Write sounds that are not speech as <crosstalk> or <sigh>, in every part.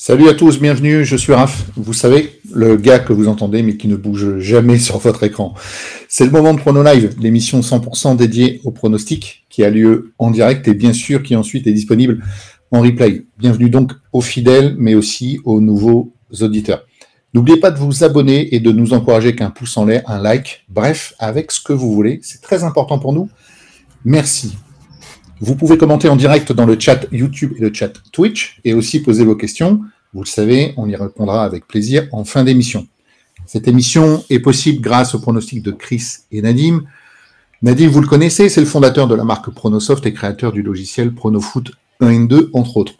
Salut à tous, bienvenue, je suis Raph. Vous savez, le gars que vous entendez mais qui ne bouge jamais <laughs> sur votre écran. C'est le moment de Prono Live, l'émission 100% dédiée au pronostic qui a lieu en direct et bien sûr qui ensuite est disponible en replay. Bienvenue donc aux fidèles mais aussi aux nouveaux auditeurs. N'oubliez pas de vous abonner et de nous encourager qu'un pouce en l'air, un like, bref, avec ce que vous voulez. C'est très important pour nous. Merci. Vous pouvez commenter en direct dans le chat YouTube et le chat Twitch et aussi poser vos questions. Vous le savez, on y répondra avec plaisir en fin d'émission. Cette émission est possible grâce au pronostic de Chris et Nadim. Nadim, vous le connaissez, c'est le fondateur de la marque Pronosoft et créateur du logiciel Pronofoot 1 et 2, entre autres.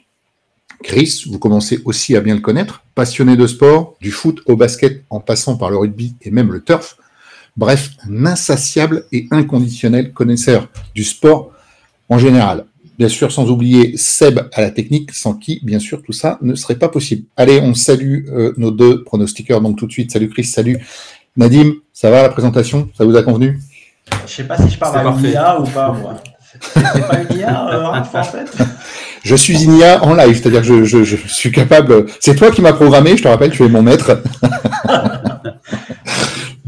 Chris, vous commencez aussi à bien le connaître, passionné de sport, du foot au basket en passant par le rugby et même le turf. Bref, un insatiable et inconditionnel connaisseur du sport en général. Bien sûr, sans oublier Seb à la technique, sans qui, bien sûr, tout ça ne serait pas possible. Allez, on salue euh, nos deux pronostiqueurs, donc tout de suite. Salut Chris, salut Nadim, ça va la présentation? Ça vous a convenu? Je sais pas si je parle à une IA ou pas, moi. C'est pas une IA, euh, en fait Je suis une IA en live, c'est-à-dire que je, je, suis capable. C'est toi qui m'as programmé, je te rappelle, tu es mon maître. <laughs>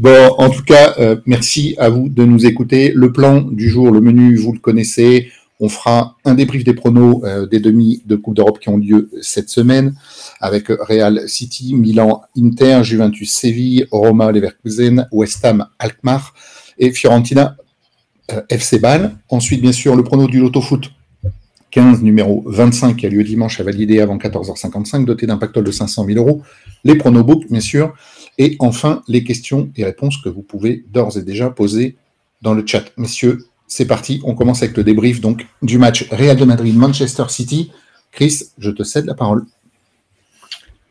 bon, en tout cas, euh, merci à vous de nous écouter. Le plan du jour, le menu, vous le connaissez. On fera un débrief des pronos euh, des demi de Coupe d'Europe qui ont lieu cette semaine avec Real City, Milan Inter, Juventus Séville, Roma Leverkusen, West Ham Alkmaar et Fiorentina euh, FC Bâle. Ensuite, bien sûr, le prono du Loto Foot 15, numéro 25, qui a lieu dimanche à valider avant 14h55, doté d'un pactole de 500 000 euros. Les pronobooks, bien sûr. Et enfin, les questions et réponses que vous pouvez d'ores et déjà poser dans le chat. Messieurs, c'est parti, on commence avec le débrief donc du match Real de Madrid-Manchester City. Chris, je te cède la parole.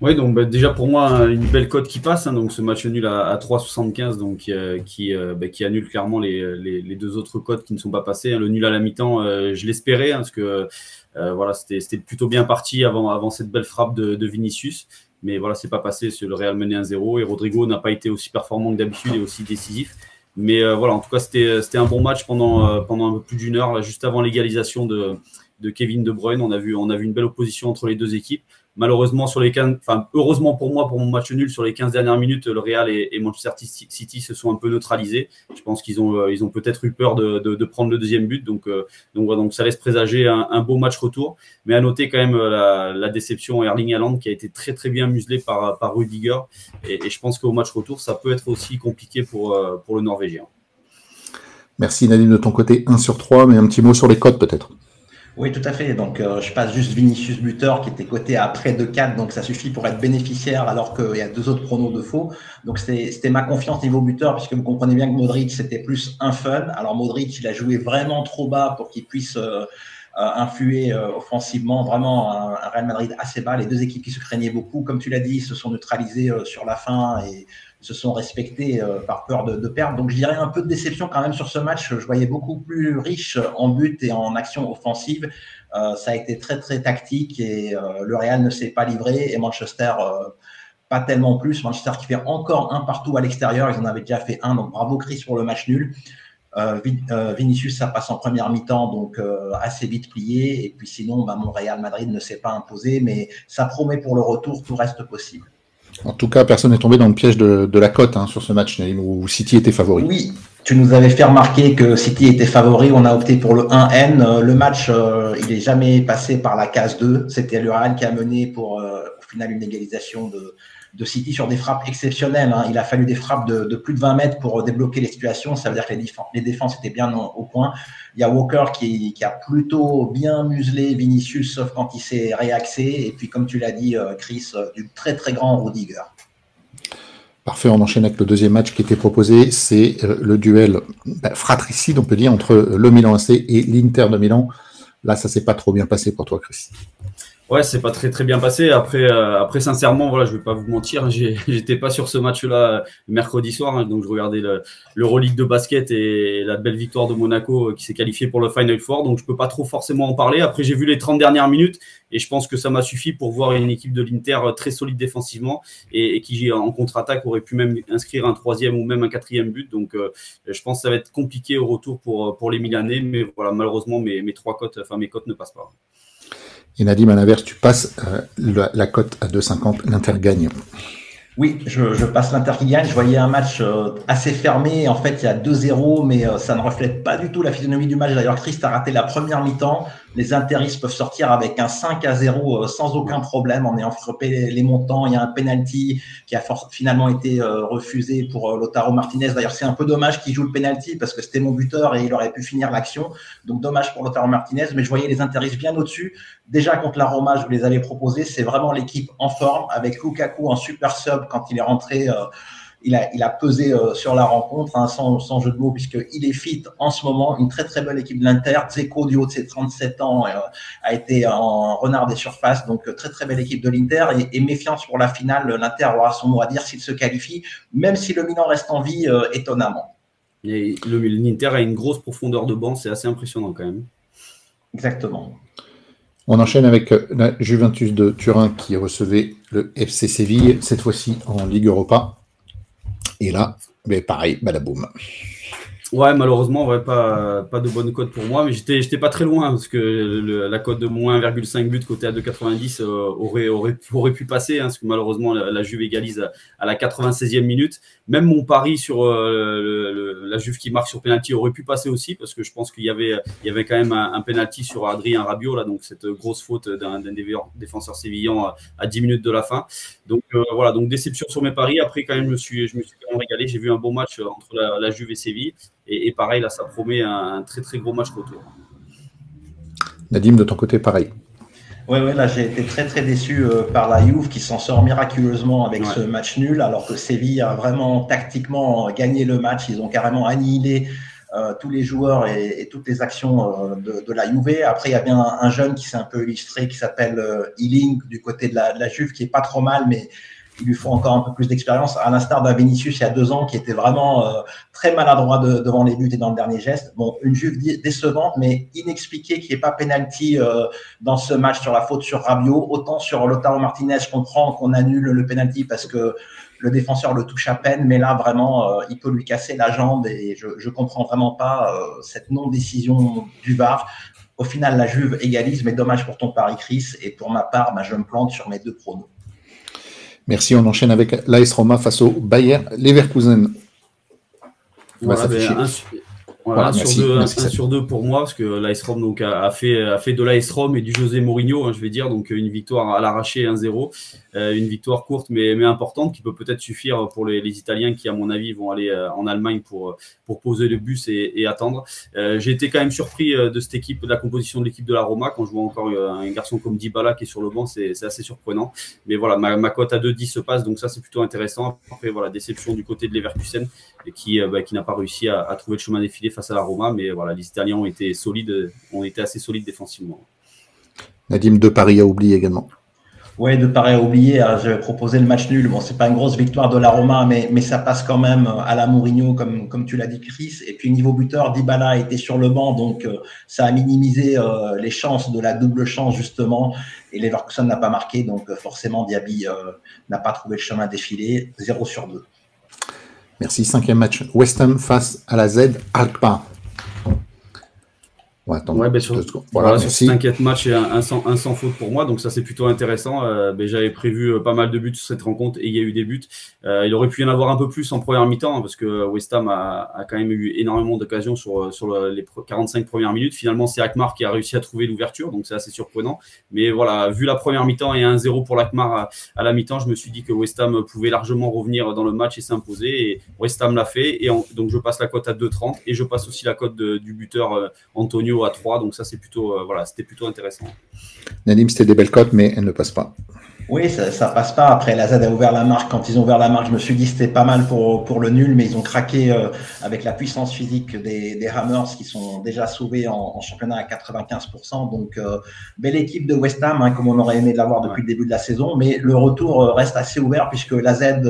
Oui, donc bah, déjà pour moi, une belle cote qui passe. Hein, donc ce match nul à, 3,75 donc, euh, qui, euh, bah, qui annule clairement les, les, deux autres cotes qui ne sont pas passées. Hein. Le nul à la mi-temps, euh, je l'espérais, hein, parce que voilà, c'était plutôt bien parti avant, avant cette belle frappe de, de Vinicius. Mais voilà, c'est pas passé. Le Real menait 1-0 et Rodrigo n'a pas été aussi performant que d'habitude et aussi décisif. Mais euh, voilà, en tout cas, euh, c'était un bon match pendant, euh, pendant un peu plus d'une heure, juste avant l'égalisation de, de Kevin De Bruyne. On a, vu, on a vu une belle opposition entre les deux équipes. Malheureusement, sur les 15, enfin, heureusement pour moi, pour mon match nul, sur les 15 dernières minutes, le Real et, Manchester City se sont un peu neutralisés. Je pense qu'ils ont, ont peut-être eu peur de, prendre le deuxième but. Donc, donc, voilà, ça laisse présager un, beau match retour. Mais à noter quand même la, la, déception Erling Haaland qui a été très très bien muselé par, par Rudiger. Et, je pense qu'au match retour, ça peut être aussi compliqué pour, pour le Norvégien. Merci Nadine de ton côté, 1 sur 3, mais un petit mot sur les codes peut-être. Oui, tout à fait. Donc, euh, je passe juste Vinicius buteur qui était coté à près de 4, donc ça suffit pour être bénéficiaire alors qu'il y a deux autres pronos de faux. Donc, c'était ma confiance niveau buteur puisque vous comprenez bien que Modric, c'était plus un fun. Alors, Modric, il a joué vraiment trop bas pour qu'il puisse euh, euh, influer offensivement vraiment un, Real Madrid assez bas. Les deux équipes qui se craignaient beaucoup, comme tu l'as dit, se sont neutralisées sur la fin se sont respectés euh, par peur de, perdre. Donc je dirais un peu de déception quand même sur ce match. Je voyais beaucoup plus riche en but et en action offensive. Euh, ça a été très très tactique et euh, le Real ne s'est pas livré et Manchester pas tellement plus. Manchester qui fait encore un partout à l'extérieur. Ils en avaient déjà fait un. Donc bravo Chris pour le match nul. Vinicius, ça passe en première mi-temps, donc assez vite plié. Et puis sinon, bah, mon Real Madrid ne s'est pas imposé, mais ça promet pour le retour, tout reste possible. En tout cas, personne n'est tombé dans le piège de, la cote hein, sur ce match, où City était favori. Oui, tu nous avais fait remarquer que City était favori. On a opté pour le 1N. Euh, le match, euh, il n'est jamais passé par la case 2. C'était le qui a mené pour, euh, au final, une égalisation de, de City sur des frappes exceptionnelles. Hein. Il a fallu des frappes de, plus de 20 mètres pour débloquer les situations. Ça veut dire que les, défenses étaient bien au, point. Il y a Walker qui, a plutôt bien muselé Vinicius, sauf quand il s'est réaxé. Et puis, comme tu l'as dit, euh, Chris, euh, du très très grand Rudiger. Parfait, on enchaîne avec le deuxième match qui était proposé. C'est euh, le duel bah, fratricide, on peut dire, entre le Milan AC et l'Inter de Milan. Là, ça s'est pas trop bien passé pour toi, Chris. Ouais, c'est pas très très bien passé. Après, euh, après sincèrement, voilà, je vais pas vous mentir, <laughs> j'étais pas sur ce match-là euh, mercredi soir, hein, donc je regardais le l'Euroleague de basket et la belle victoire de Monaco euh, qui s'est qualifié pour le Final Four, donc je peux pas trop forcément en parler. Après, j'ai vu les 30 dernières minutes et je pense que ça m'a suffi pour voir une équipe de l'Inter très solide défensivement et, qui en contre-attaque aurait pu même inscrire un troisième ou même un quatrième but. Donc, je pense que ça va être compliqué au retour pour pour les Milanais, mais voilà, malheureusement mes, mes trois cotes, enfin mes cotes ne passent pas. Et Nadim, à l'inverse, tu passes la, la cote à 2,50, l'Inter gagne. Oui, je, passe l'Inter gagne. Je voyais un match euh, assez fermé. En fait, il y a 2-0, mais euh, ça ne reflète pas du tout la physionomie du match. D'ailleurs, Christ a raté la première mi-temps les interistes peuvent sortir avec un 5 à 0 euh, sans aucun problème en ayant frappé les montants. Il y a un penalty qui a finalement été euh, refusé pour euh, Lotaro Martinez. D'ailleurs, c'est un peu dommage qu'il joue le penalty parce que c'était mon buteur et il aurait pu finir l'action. Donc dommage pour Lotaro Martinez, mais je voyais les interistes bien au-dessus. Déjà contre la Roma, je vous les avais proposés. C'est vraiment l'équipe en forme avec Lukaku en super sub quand il est rentré il a, il a pesé euh, sur la rencontre, hein, sans, sans, jeu de mots, puisqu'il est fit en ce moment. Une très très belle équipe de l'Inter. Zeko, du haut de ses 37 ans, euh, a été en renard des surfaces. Donc euh, très très belle équipe de l'Inter. Et, et, méfiance pour la finale, l'Inter aura son mot à dire s'il se qualifie, même si le Milan reste en vie étonnamment. Et l'Inter a une grosse profondeur de banc, c'est assez impressionnant quand même. Exactement. On enchaîne avec la Juventus de Turin qui recevait le FC Séville, cette fois-ci en Ligue Europa. Et là, mais pareil, badaboum. Ouais, malheureusement, ouais, pas, pas de bonne cote pour moi, mais j'étais, j'étais pas très loin parce que la cote de moins 1,5 but côté à 2,90 euh, aurait, aurait, aurait pu passer, hein, parce que malheureusement la, Juve égalise à, la 96e minute. Même mon pari sur euh, la Juve qui marque sur penalty aurait pu passer aussi, parce que je pense qu'il y avait, y avait quand même un, penalty sur Adrien Rabiot, là, donc cette grosse faute d'un, défenseur sévillan à, à, 10 minutes de la fin. Donc euh, voilà, donc déception sur mes paris. Après, quand même, je me suis, je me suis quand même régalé. J'ai vu un bon match entre la, la Juve et Séville. Et, pareil, là, ça promet un, très très gros match retour. Nadim, de ton côté, pareil. Oui, ouais, là j'ai été très très déçu euh, par la Juve qui s'en sort miraculeusement avec ce match nul, alors que Séville a vraiment tactiquement gagné le match. Ils ont carrément annihilé euh, tous les joueurs et, toutes les actions euh, de, la Juve. Après, il y a bien un, jeune qui s'est un peu illustré qui s'appelle Ealing du côté de la, Juve, qui est pas trop mal, mais il lui faut encore un peu plus d'expérience, à l'instar d'un Vinicius il y a deux ans qui était vraiment euh, très maladroit devant les buts et dans le dernier geste. Bon, une Juve décevante, mais inexpliquée, qui n'est pas penalty euh, dans ce match sur la faute sur Rabiot. Autant sur Lotaro Martinez, je comprends qu'on annule le penalty parce que le défenseur le touche à peine, mais là vraiment, euh, il peut lui casser la jambe et je, je comprends vraiment pas cette non-décision du VAR. Au final, la Juve égalise, mais dommage pour ton pari, Chris. Et pour ma part, bah, je me plante sur mes deux pronos. Merci, on enchaîne avec l'AS Roma face au Bayer Leverkusen. Voilà, ben, voilà, sur, deux, pour moi, parce que l'AS Rome donc, a, fait, a fait de l'AS Rome et du José Mourinho, hein, je vais dire, donc une victoire à l'arraché 1-0, euh, une victoire courte mais, mais importante qui peut peut-être suffire pour les, Italiens qui, à mon avis, vont aller euh, en Allemagne pour, pour poser le bus et, attendre. Euh, j'ai été quand même surpris de cette équipe, de la composition de l'équipe de la Roma, quand je vois encore un garçon comme Dybala qui est sur le banc, c'est assez surprenant. Mais voilà, ma, cote à 2-10 se passe, donc ça c'est plutôt intéressant. Après, voilà, déception du côté de Leverkusen qui, bah, qui n'a pas réussi à, à trouver le chemin défilé face à la Roma, mais voilà, les Italiens ont été solides, ont été assez solides défensivement. Nadim de Paris a oublié également. Oui, de Paris a oublié. Hein, j'avais proposé le match nul. Bon, c'est pas une grosse victoire de la Roma, mais, ça passe quand même à la Mourinho, comme, tu l'as dit, Chris. Et puis, niveau buteur, Dybala était sur le banc, donc euh, ça a minimisé euh, les chances de la double chance, justement. Et Leverkusen n'a pas marqué, donc euh, forcément, Diaby n'a pas trouvé le chemin défilé. 0 sur 2. Merci. Cinquième match. West Ham face à la Z Alkmaar. Ouais, ouais, ben sur, voilà, sur match et un, sans, un, sans, faute pour moi, donc ça c'est plutôt intéressant. Euh, ben, J'avais prévu euh, pas mal de buts sur cette rencontre et il y a eu des buts. Euh, il aurait pu y en avoir un peu plus en première mi-temps hein, parce que West Ham a, a, quand même eu énormément d'occasions sur, sur les 45 premières minutes. Finalement, c'est Akmar qui a réussi à trouver l'ouverture, donc c'est assez surprenant. Mais voilà, vu la première mi-temps et un 0 pour l'Akmar à, à, la mi-temps, je me suis dit que West Ham pouvait largement revenir dans le match et s'imposer. Et West Ham l'a fait. Et donc je passe la cote à 2,30 et je passe aussi la cote du buteur Antonio à 3. Donc ça, c'est plutôt, euh, voilà, c'était plutôt intéressant. Nadim, c'était des belles cotes, mais elles ne passent pas. Oui, ça, ça passe pas. Après, la Z a ouvert la marque. Quand ils ont ouvert la marque, je me suis dit c'était pas mal pour, pour le nul, mais ils ont craqué euh, avec la puissance physique des, des Hammers qui sont déjà sauvés en, championnat à 95%. Donc, euh, belle équipe de West Ham, hein, comme on aurait aimé l'avoir depuis le début de la saison. Mais le retour reste assez ouvert puisque la Z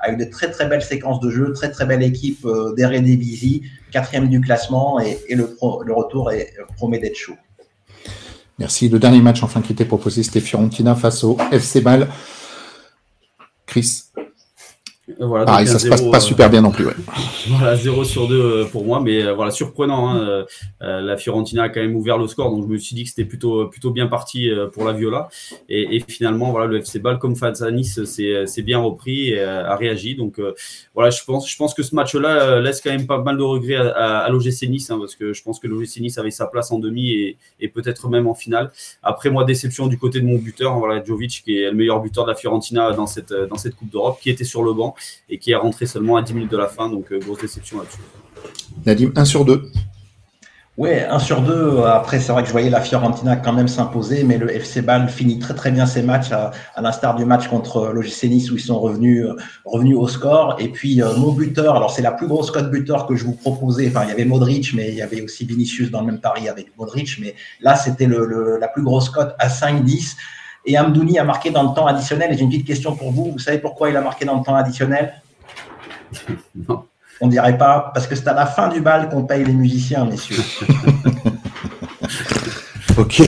a eu de très très belles séquences de jeu, très très belle équipe euh, d'Eredivisie quatrième du classement et, le, retour est, promet d'être chaud. Merci. Le dernier match enfin qui était proposé, c'était Fiorentina face au FC Ball. Chris Voilà, ah, ça se passe pas super bien non plus. Ouais. <laughs> voilà, 0 sur 2 pour moi, mais voilà, surprenant. Hein, la Fiorentina a quand même ouvert le score, donc je me suis dit que c'était plutôt, plutôt bien parti pour la Viola. Et, et, finalement, voilà, le FC Ball, comme face à Nice, c'est bien repris et a réagi. Donc voilà, je pense, je pense que ce match-là laisse quand même pas mal de regrets à, à, l'OGC Nice, hein, parce que je pense que l'OGC Nice avait sa place en demi et, et peut-être même en finale. Après, moi, déception du côté de mon buteur, voilà, Jovic, qui est le meilleur buteur de la Fiorentina dans cette, dans cette Coupe d'Europe, qui était sur le banc et qui est rentré seulement à 10 minutes de la fin. Donc, euh, grosse déception là-dessus. Nadim, 1 sur 2. Oui, 1 sur 2. Après, c'est vrai que je voyais la Fiorentina quand même s'imposer, mais le FC Bâle finit très très bien ses matchs, à, l'instar du match contre l'OGC Nice où ils sont revenus, revenus au score. Et puis, euh, mon buteur, alors c'est la plus grosse cote buteur que je vous proposais. Enfin, il y avait Modric, mais il y avait aussi Vinicius dans le même pari avec Modric. Mais là, c'était le, la plus grosse cote à 5-10. Et Amdouni a marqué dans le temps additionnel. Et j'ai une petite question pour vous. Vous savez pourquoi il a marqué dans le temps additionnel <laughs> Non. On dirait pas, parce que c'est à la fin du bal qu'on paye les musiciens, messieurs. <laughs> ok.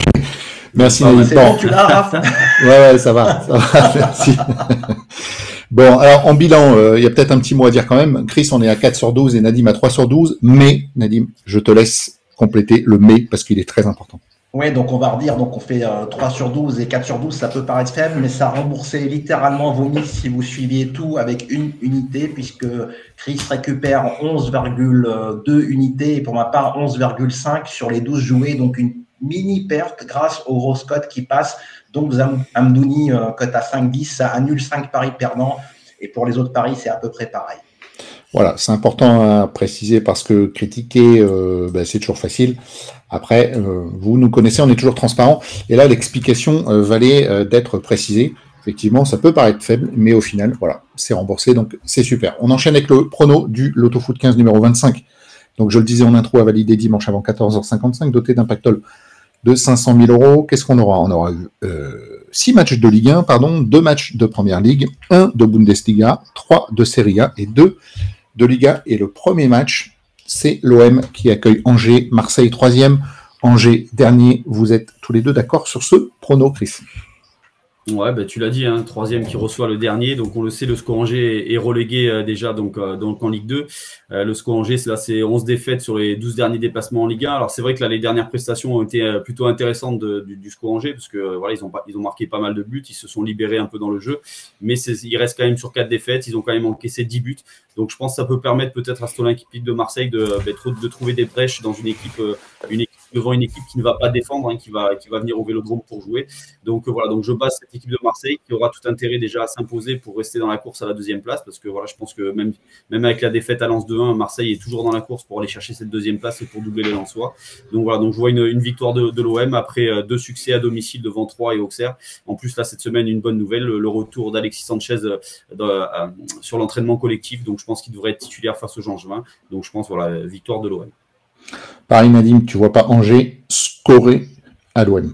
Merci, bon, bon, tu l'as, <laughs> ouais, ouais, ça va, ça va, merci. bon, alors, en bilan, euh, il y a peut-être un petit mot à dire quand même. Chris, on est à 4 sur 12 et Nadim à 3 sur 12. Mais, Nadim, je te laisse compléter le mais parce qu'il est très important. Oui, donc on va redire, donc on fait 3 euh, sur 12 et 4 sur 12, ça peut paraître faible, mais ça remboursait littéralement vos mises si vous suiviez tout avec une unité, puisque Chris récupère 11,2 unités et pour ma part 11,5 sur les 12 joués, donc une mini perte grâce au Rose Code qui passe. Donc Amdouni, euh, cote à 5-10, ça annule 5 paris perdants, et pour les autres paris, c'est à peu près pareil. Voilà, c'est important à préciser parce que critiquer, euh, ben, c'est toujours facile. Après, euh, vous nous connaissez, on est toujours transparent. Et là, l'explication euh, valait d'être précisée. Effectivement, ça peut paraître faible, mais au final, voilà, c'est remboursé, donc c'est super. On enchaîne avec le prono du Lotto Foot 15 numéro 25. Donc, je le disais en intro, à valider dimanche avant 14h55, doté d'un pactole de 500 000 euros. Qu'est-ce qu'on aura? On aura eu 6 matchs de Ligue 1, pardon, 2 matchs de Première Ligue, 1 de Bundesliga, 3 de Serie A et 2 de Liga. Et le premier match, c'est l'OM qui accueille Angers, Marseille troisième, Angers dernier. Vous êtes tous les deux d'accord sur ce prono, Chris? Ouais, bah, tu l'as dit, hein, troisième qui reçoit le dernier. Donc on le sait, le SCO Angers est relégué euh, déjà donc, euh, donc en Ligue 2. Euh, le SCO Angers, là, c'est 11 défaites sur les 12 derniers déplacements en Ligue 1. Alors c'est vrai que là, les dernières prestations ont été plutôt intéressantes du, du SCO Angers parce que voilà, ils ont, ils ont marqué pas mal de buts, ils se sont libérés un peu dans le jeu, mais ils restent quand même sur 4 défaites. Ils ont quand même encaissé 10 buts. Donc je pense que ça peut permettre peut-être à Olympique de Marseille de, bah, de trouver des brèches dans une équipe, une équipe devant une équipe qui ne va pas défendre, hein, qui, va, qui va venir au Vélodrome pour jouer. Donc euh, voilà, donc je base cette équipe de Marseille qui aura tout intérêt déjà à s'imposer pour rester dans la course à la deuxième place, parce que voilà, je pense que même, même avec la défaite à Lens 2-1, Marseille est toujours dans la course pour aller chercher cette deuxième place et pour doubler les Lensois. Donc voilà, donc je vois une, victoire de, l'OM après euh, deux succès à domicile devant Troyes et Auxerre. En plus là cette semaine une bonne nouvelle, le, retour d'Alexis Sanchez euh, sur l'entraînement collectif, donc je pense qu'il devrait être titulaire face au Jean Jevin. Donc je pense voilà victoire de l'OM. Paris Nadim, tu vois pas Angers scorer à l'OM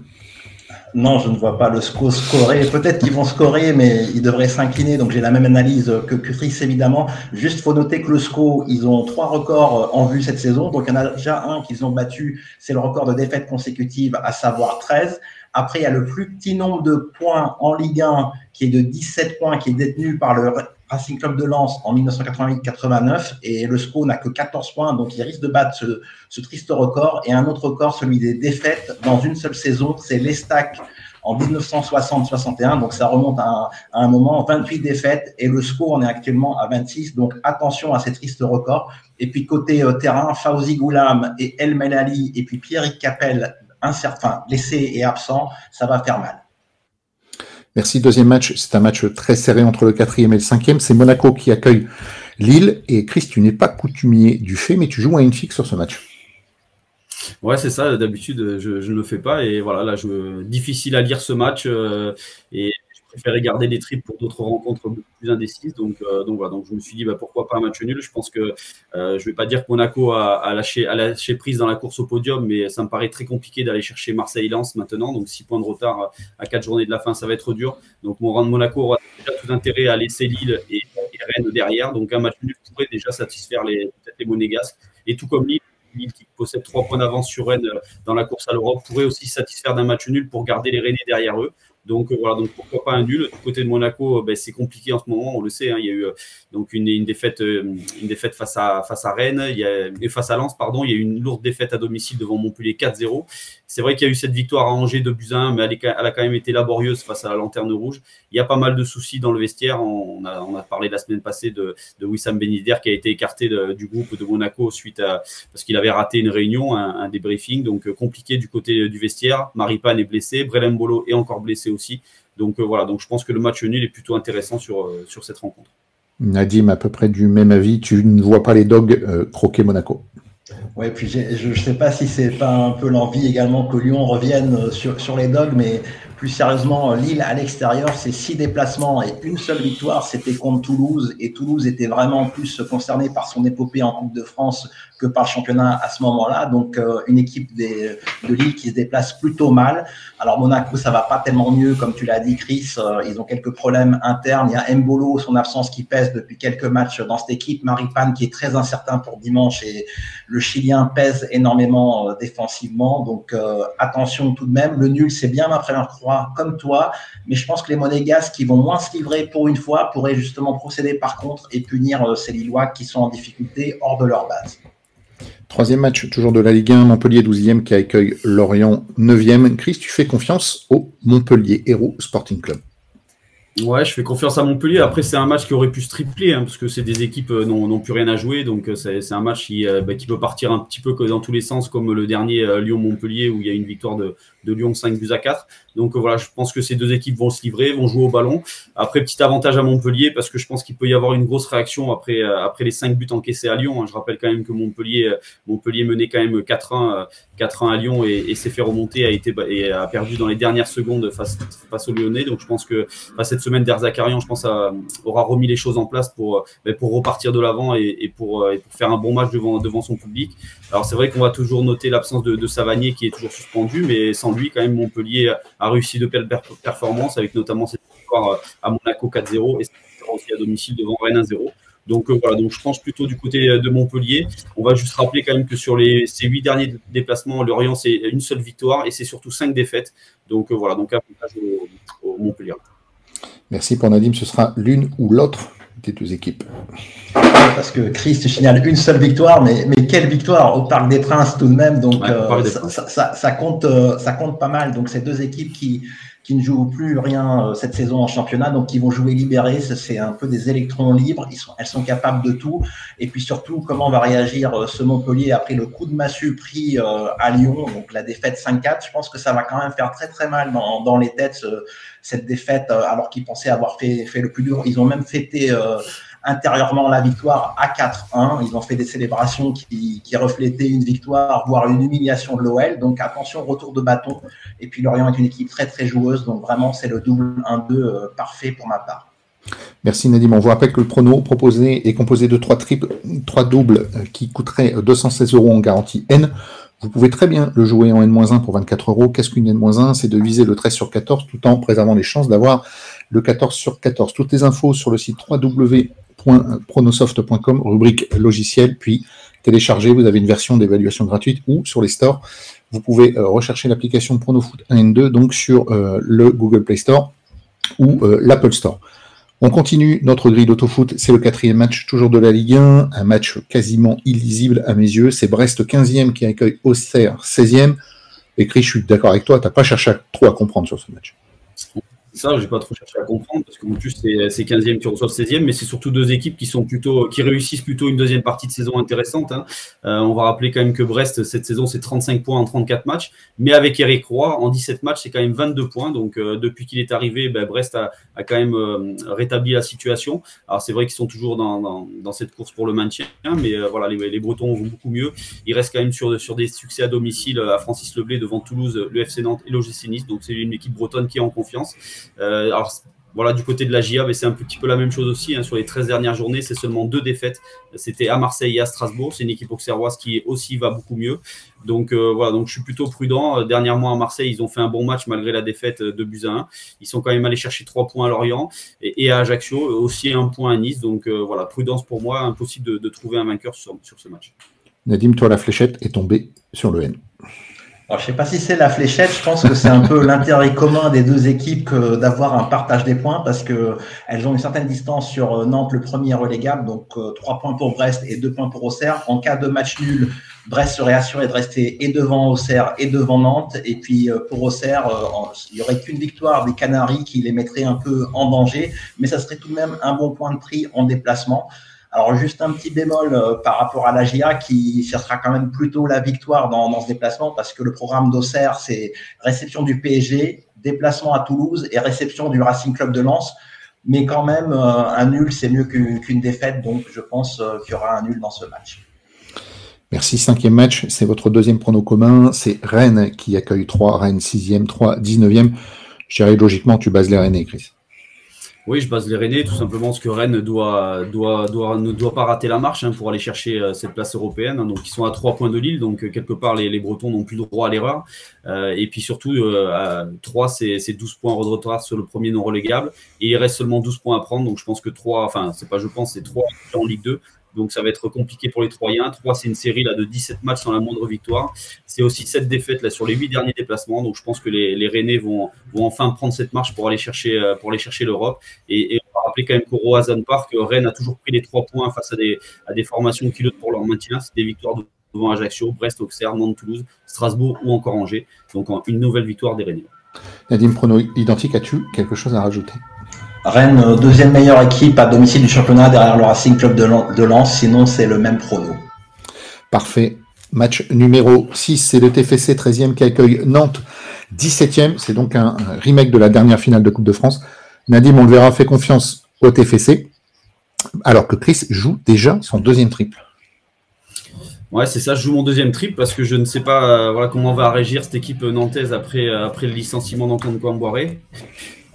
non, je ne vois pas le SCO scorer. Peut-être qu'ils vont scorer, mais ils devraient s'incliner. Donc j'ai la même analyse que, Chris, évidemment. Juste, faut noter que le SCO, ils ont trois records en vue cette saison. Donc il y en a déjà un qu'ils ont battu, c'est le record de défaites consécutives, à savoir 13. Après, il y a le plus petit nombre de points en Ligue 1, qui est de 17 points, qui est détenu par le Racing Club de Lens en 1988-89 et le SCO n'a que 14 points, donc il risque de battre ce, triste record. Et un autre record, celui des défaites dans une seule saison, c'est l'Estac en 1960-61, donc ça remonte à un, moment, 28 défaites et le SCO en est actuellement à 26, donc attention à ces tristes records. Et puis côté euh, terrain, Fauzi Goulam et El Melali et puis Pierrick Capel, incertain, blessé et absent, ça va faire mal. Merci. Deuxième match, c'est un match très serré entre le quatrième et le cinquième. C'est Monaco qui accueille Lille. Et Chris, tu n'es pas coutumier du fait, mais tu joues à une fixe sur ce match. Ouais, c'est ça. D'habitude, je, ne le fais pas. Et voilà, là, je, difficile à lire ce match. Euh, et préféré garder des tripes pour d'autres rencontres plus indécises. Donc, euh, donc voilà, donc je me suis dit bah, pourquoi pas un match nul. Je pense que euh, je vais pas dire que Monaco a, lâché, a lâché prise dans la course au podium, mais ça me paraît très compliqué d'aller chercher Marseille-Lens maintenant. Donc 6 points de retard à 4 journées de la fin, ça va être dur. Donc mon rang de Monaco aura déjà tout intérêt à laisser Lille et, Rennes derrière. Donc un match nul pourrait déjà satisfaire les, les Monégasques. Et tout comme Lille, qui possède 3 points d'avance sur Rennes dans la course à l'Europe pourrait aussi satisfaire d'un match nul pour garder les Rennais derrière eux. Donc voilà, donc pourquoi pas un nul? Côté de Monaco, ben, c'est compliqué en ce moment, on le sait. Hein. il y a eu donc une, une, défaite, face à face à Rennes, a, face à Lens, pardon. Il y a eu une lourde défaite à domicile devant Montpellier 4-0. C'est vrai qu'il y a eu cette victoire à Angers de Buzyn, mais elle, a quand même été laborieuse face à la lanterne rouge. Il y a pas mal de soucis dans le vestiaire. On a, parlé la semaine passée de, Wissam Ben qui a été écarté du groupe de Monaco suite à parce qu'il avait raté une réunion, un, débriefing, donc euh, compliqué du côté du vestiaire. Maripane est blessé, Brelem est encore blessé aussi. Donc euh, voilà, donc je pense que le match nul est plutôt intéressant euh, sur cette rencontre. Nadim, à peu près du même avis, tu ne vois pas les dogs croquer Monaco. Oui, puis je ne sais pas si c'est pas un peu l'envie également que Lyon revienne sur, sur les dogs, mais plus sérieusement, Lille à l'extérieur, c'est six déplacements et une seule victoire, c'était contre Toulouse. Et Toulouse était vraiment plus concerné par son épopée en Coupe de France que par le championnat à ce moment-là. Donc, euh, une équipe de Lille qui se déplace plutôt mal. Alors, Monaco, ça va pas tellement mieux, comme tu l'as dit, Chris. Euh, ils ont quelques problèmes internes. Il y a Mbolo, son absence qui pèse depuis quelques matchs dans cette équipe. Maripane qui est très incertain pour dimanche et le Chilien pèse énormément euh, défensivement. Donc, attention tout de même. Le nul, c'est bien ma première croix, comme toi. Mais je pense que les Monégasques qui vont moins se livrer pour une fois pourraient justement procéder par contre et punir ces Lillois qui sont en difficulté hors de leur base. Troisième match, toujours de la Ligue 1, Montpellier 12e qui accueille Lorient 9e. Chris, tu fais confiance au Montpellier Héros Sporting Club Ouais, je fais confiance à Montpellier. Après, c'est un match qui aurait pu se tripler, hein, parce que c'est des équipes euh, n'ont plus rien à jouer. Donc, euh, c'est un match qui, euh, bah, qui, peut partir un petit peu dans tous les sens, comme le dernier Lyon-Montpellier, où il y a une victoire de, de Lyon 5 buts à 4. Donc voilà, je pense que ces deux équipes vont se livrer, vont jouer au ballon. Après, petit avantage à Montpellier parce que je pense qu'il peut y avoir une grosse réaction après, euh, après les 5 buts encaissés à Lyon. Hein. Je rappelle quand même que Montpellier, euh, Montpellier menait quand même 4-1 4-1 à Lyon et, s'est fait remonter, a, été, et a perdu dans les dernières secondes face, face aux Lyonnais. Donc je pense que cette semaine d'Erzakarian, je pense, aura remis les choses en place pour, bah, pour repartir de l'avant et, pour, et pour faire un bon match devant, devant son public. Alors c'est vrai qu'on va toujours noter l'absence de, de Savanier qui est toujours suspendu, mais sans lui, quand même, Montpellier a réussi de belles performances, avec notamment cette victoire euh, à Monaco 4-0 et cette victoire aussi à domicile devant Rennes 1-0. Donc euh, voilà, donc je pense plutôt du côté euh, de Montpellier. On va juste rappeler quand même que sur les, ces huit derniers déplacements, Lorient c'est une seule victoire et c'est surtout cinq défaites. Donc voilà, donc avantage au, Montpellier. Merci pour Nadim, ce sera l'une ou l'autre des deux équipes. Parce que Christ signale une seule victoire, mais, mais quelle victoire au Parc des Princes tout de même. Donc ça, ça, compte, ça compte pas mal. Donc ces deux équipes qui, qui ne jouent plus rien euh, cette saison en championnat, donc qui vont jouer libérés. C'est un peu des électrons libres. Ils sont, elles sont capables de tout. Et puis surtout, comment va réagir euh, ce Montpellier après le coup de massue pris euh, à Lyon, donc la défaite 5-4. Je pense que ça va quand même faire très très mal dans, dans les têtes cette défaite, alors qu'ils pensaient avoir fait, fait le plus dur. Ils ont même fêté intérieurement la victoire à 4-1. Ils ont fait des célébrations qui, reflétaient une victoire, voire une humiliation de l'OL. Donc attention, retour de bâton. Et puis Lorient est une équipe très très joueuse. Donc vraiment, c'est le double 1-2 euh, parfait pour ma part. Merci Nadim. On vous rappelle que le prono proposé est composé de trois triples, doubles euh, qui coûteraient 216 euros en garantie N. Vous pouvez très bien le jouer en N-1 pour 24 euros. Qu'est-ce qu'une N-1 C'est de viser le 13 sur 14 tout en préservant les chances d'avoir le 14 sur 14. Toutes les infos sur le site www pronosoft.com, rubrique logiciel, puis télécharger. Vous avez une version d'évaluation gratuite ou sur les stores. Vous pouvez euh, rechercher l'application PronoFoot 1 et 2 donc sur euh, le Google Play Store ou euh, l'Apple Store. On continue notre grille d'autofoot, c'est le quatrième match toujours de la Ligue 1, un match quasiment illisible à mes yeux. C'est Brest 15e qui accueille Auxerre 16e. Écrit, je suis d'accord avec toi, tu n'as pas cherché trop à comprendre sur ce match ça, j'ai pas trop cherché à comprendre parce que plus c'est 15e qui reçoivent 16e, mais c'est surtout deux équipes qui sont plutôt qui réussissent plutôt une deuxième partie de saison intéressante. Hein. Euh, on va rappeler quand même que Brest cette saison c'est 35 points en 34 matchs, mais avec Eric Roy en 17 matchs c'est quand même 22 points. Donc euh, depuis qu'il est arrivé, ben, Brest a, quand même euh, rétabli la situation. Alors c'est vrai qu'ils sont toujours dans, cette course pour le maintien, mais voilà les, Bretons vont beaucoup mieux. Ils restent quand même sur sur des succès à domicile à Francis Leblé devant Toulouse, le FC Nantes et l'OGC Nice. Donc c'est une équipe bretonne qui est en confiance. Euh, alors, voilà, du côté de la GIA, c'est un petit peu la même chose aussi. Hein. sur les 13 dernières journées, c'est seulement deux défaites. C'était à Marseille et à Strasbourg. C'est une équipe auxerroise qui aussi va beaucoup mieux. Donc euh, voilà, donc je suis plutôt prudent. Euh, dernièrement à Marseille, ils ont fait un bon match malgré la défaite de buts à 1. Ils sont quand même allés chercher trois points à Lorient et, à Ajaccio, aussi un point à Nice. Donc voilà, prudence pour moi, impossible de, trouver un vainqueur sur, sur ce match. Nadim, toi, la fléchette est tombée sur le N. Je ne sais pas si c'est la fléchette, je pense que c'est un peu l'intérêt commun des deux équipes d'avoir un partage des points parce qu'elles ont une certaine distance sur euh, Nantes, le premier relégable, donc euh, trois points pour Brest et deux points pour Auxerre. En cas de match nul, Brest serait assuré de rester et devant Auxerre et devant Nantes. Et puis euh, pour Auxerre, il n'y aurait qu'une victoire des Canaries qui les mettrait un peu en danger, mais ça serait tout de même un bon point de prix en déplacement. Alors juste un petit bémol euh, par rapport à la GIA qui cherchera quand même plutôt la victoire dans, ce déplacement parce que le programme d'Auxerre, c'est réception du PSG, déplacement à Toulouse et réception du Racing Club de Lens. Mais quand même, euh, un nul, c'est mieux qu'une défaite. Donc je pense euh, qu'il y aura un nul dans ce match. Merci. Cinquième match, c'est votre deuxième prono commun. C'est Rennes qui accueille 3, Rennes sixième, 3, 19e. Je logiquement, tu bases les Rennes, Chris. Oui, je base les Rennais tout simplement parce que Rennes doit, doit, doit, ne doit pas rater la marche hein, pour aller chercher euh, cette place européenne. Donc, ils sont à trois points de Lille, donc euh, quelque part, les, les Bretons n'ont plus droit à l'erreur. Euh, et puis surtout, à 3, c'est 12 points de retard sur le premier non relégable. Et il reste seulement 12 points à prendre. Donc, je pense que 3, enfin, c'est pas je pense, c'est 3 en Ligue 2. Donc ça va être compliqué pour les Troyens. 3, c'est une série là, de 17 matchs sans la moindre victoire. C'est aussi 7 défaites là, sur les 8 derniers déplacements. Donc je pense que les, Rennais vont, enfin prendre cette marche pour aller chercher, euh, l'Europe. Et, on va rappeler quand même qu'au Roazhon Park, Rennes a toujours pris les 3 points face à des, à des formations qui luttent pour leur maintien. C'est des victoires devant Ajaccio, Brest, Auxerre, Nantes, Toulouse, Strasbourg ou encore Angers. Donc une nouvelle victoire des Rennais. Nadine Prono identique, as-tu quelque chose à rajouter? Rennes, euh, deuxième meilleure équipe à domicile du championnat derrière le Racing Club de Lens. Sinon, c'est le même prono. Parfait. Match numéro 6, c'est le TFC 13e qui accueille Nantes 17e. C'est donc un remake de la dernière finale de Coupe de France. Nadim, on le verra, fait confiance au TFC. Alors que Chris joue déjà son deuxième triple. Ouais, c'est ça, je joue mon deuxième triple parce que je ne sais pas euh, voilà, comment va réagir cette équipe nantaise après, euh, après le licenciement d'Antoine Coimboiré.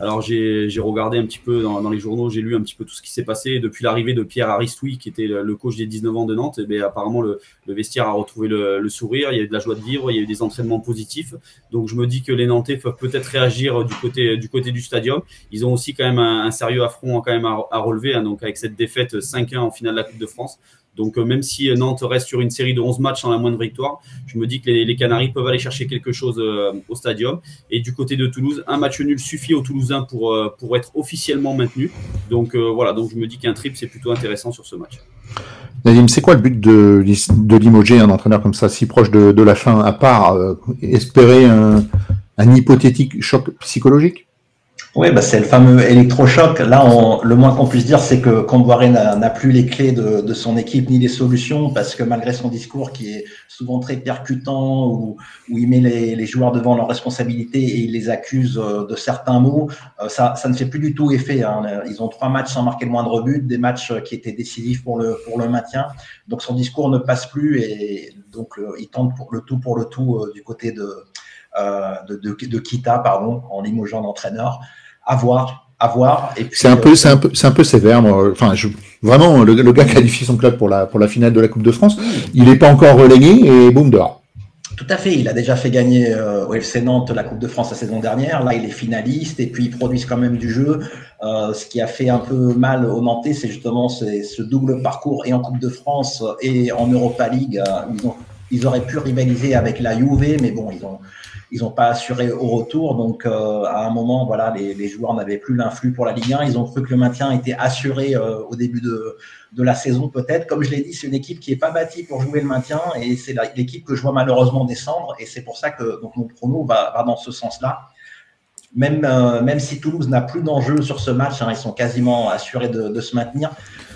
Alors j'ai regardé un petit peu dans, les journaux, j'ai lu un petit peu tout ce qui s'est passé depuis l'arrivée de Pierre Aristoui, qui était le, coach des 19 ans de Nantes. Et bien, apparemment, le, vestiaire a retrouvé le, sourire, il y a eu de la joie de vivre, il y a eu des entraînements positifs. Donc je me dis que les Nantais peuvent peut-être réagir du côté, du côté stadium. Ils ont aussi quand même un, sérieux affront quand à, relever, hein, donc avec cette défaite 5-1 en finale de la Coupe de France. Donc, euh, même si Nantes reste sur une série de 11 matchs sans la moindre victoire, je me dis que les, Canaries peuvent aller chercher quelque chose euh, au stadium. Et du côté de Toulouse, un match nul suffit aux Toulousains pour, euh, pour être officiellement maintenu. Donc, voilà, donc je me dis qu'un trip, c'est plutôt intéressant sur ce match. Nadim, c'est quoi le but de, de limoger un entraîneur comme ça, si proche de, la fin, à part espérer un hypothétique choc psychologique? Oui, bah c'est le fameux électrochoc. Là, on, le moins qu'on puisse dire, c'est que Comboiré n'a plus les clés de, de, son équipe ni les solutions, parce que malgré son discours qui est souvent très percutant, où, où il met les, les, joueurs devant leurs responsabilités et il les accuse euh, de certains mots, euh, ça, ça ne fait plus du tout effet. Hein. Ils ont trois matchs sans marquer le moindre but, des matchs qui étaient décisifs pour le, pour le maintien. Donc son discours ne passe plus et donc euh, il tente pour le tout pour le tout du côté de, de, de, de Kita, pardon, en limogeant d'entraîneur à voir. À voir. C'est un, peu, c'est un, peu, c'est un peu sévère. Enfin, je, vraiment, le, le, gars qualifie son club pour la, pour la finale de la Coupe de France. Il n'est pas encore relégué et boum, dehors. Tout à fait. Il a déjà fait gagner euh, au FC Nantes la Coupe de France la saison dernière. Là, il est finaliste et puis ils produisent quand même du jeu. Euh, ce qui a fait un peu mal aux Nantais, c'est justement ce, double parcours et en Coupe de France et en Europa League. Euh, ils, ont, ils auraient pu rivaliser avec la Juve, mais bon, ils ont, ils n'ont pas assuré au retour. Donc, euh, à un moment, les, joueurs n'avaient plus l'influx pour la Ligue 1. Ils ont cru que le maintien était assuré euh, au début de, la saison, peut-être. Comme je l'ai dit, c'est une équipe qui n'est pas bâtie pour jouer le maintien et c'est l'équipe que je vois malheureusement descendre. Et c'est pour ça que mon prono va, dans ce sens-là. Même, euh, même si Toulouse n'a plus d'enjeu sur ce match, hein, ils sont quasiment assurés de se maintenir.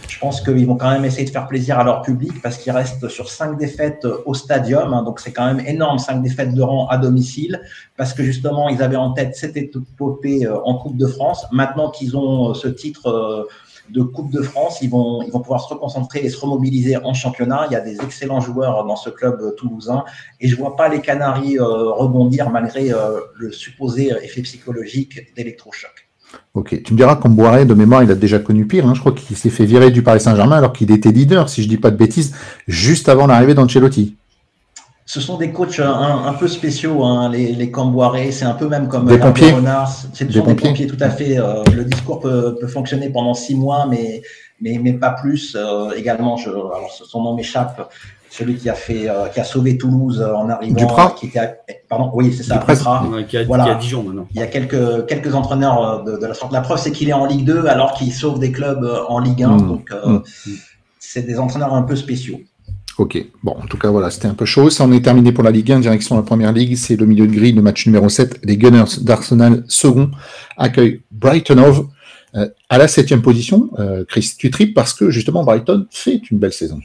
Je pense qu'ils vont quand même essayer de faire plaisir à leur public parce qu'ils restent sur cinq défaites au stadium. Hein, donc c'est quand même énorme, cinq défaites de rang à domicile parce que justement ils avaient en tête cette épopée euh, en Coupe de France. Maintenant qu'ils ont euh, ce titre euh, de Coupe de France, ils vont, pouvoir se reconcentrer et se remobiliser en championnat. Il y a des excellents joueurs dans ce club toulousain et je vois pas les Canaries rebondir malgré le supposé effet psychologique d'électrochoc. Ok, tu me diras qu'en Boiré, de mémoire, il a déjà connu pire. Hein. Je crois qu'il s'est fait virer du Paris Saint-Germain alors qu'il était leader, si je dis pas de bêtises, juste avant l'arrivée d'Ancelotti. Ce sont des coachs un, peu spéciaux, hein, les, les Camboiré. C'est un peu même comme des pompiers. C'est des, pompiers. tout à fait. Euh, le discours peut, fonctionner pendant six mois, mais, mais, mais pas plus. Euh, également, je, alors son nom m'échappe celui qui a fait, qui a sauvé Toulouse en arrivant. Duprat. Qui était, pardon, oui, c'est ça. Duprat. qui, a, voilà. Dijon maintenant. Il y a quelques, quelques entraîneurs de, de la sorte. La preuve, c'est qu'il est en Ligue 2 alors qu'il sauve des clubs en Ligue 1. Mmh. Donc, mmh. c'est des entraîneurs un peu spéciaux. Ok, bon, en tout cas, voilà, c'était un peu chaud. Ça en est terminé pour la Ligue 1, direction de la Première Ligue. C'est le milieu de grille, le match numéro 7. Les Gunners d'Arsenal, second, accueillent Brighton Hove euh, à la septième position. Euh, Chris, tu tripes parce que justement Brighton fait une belle saison.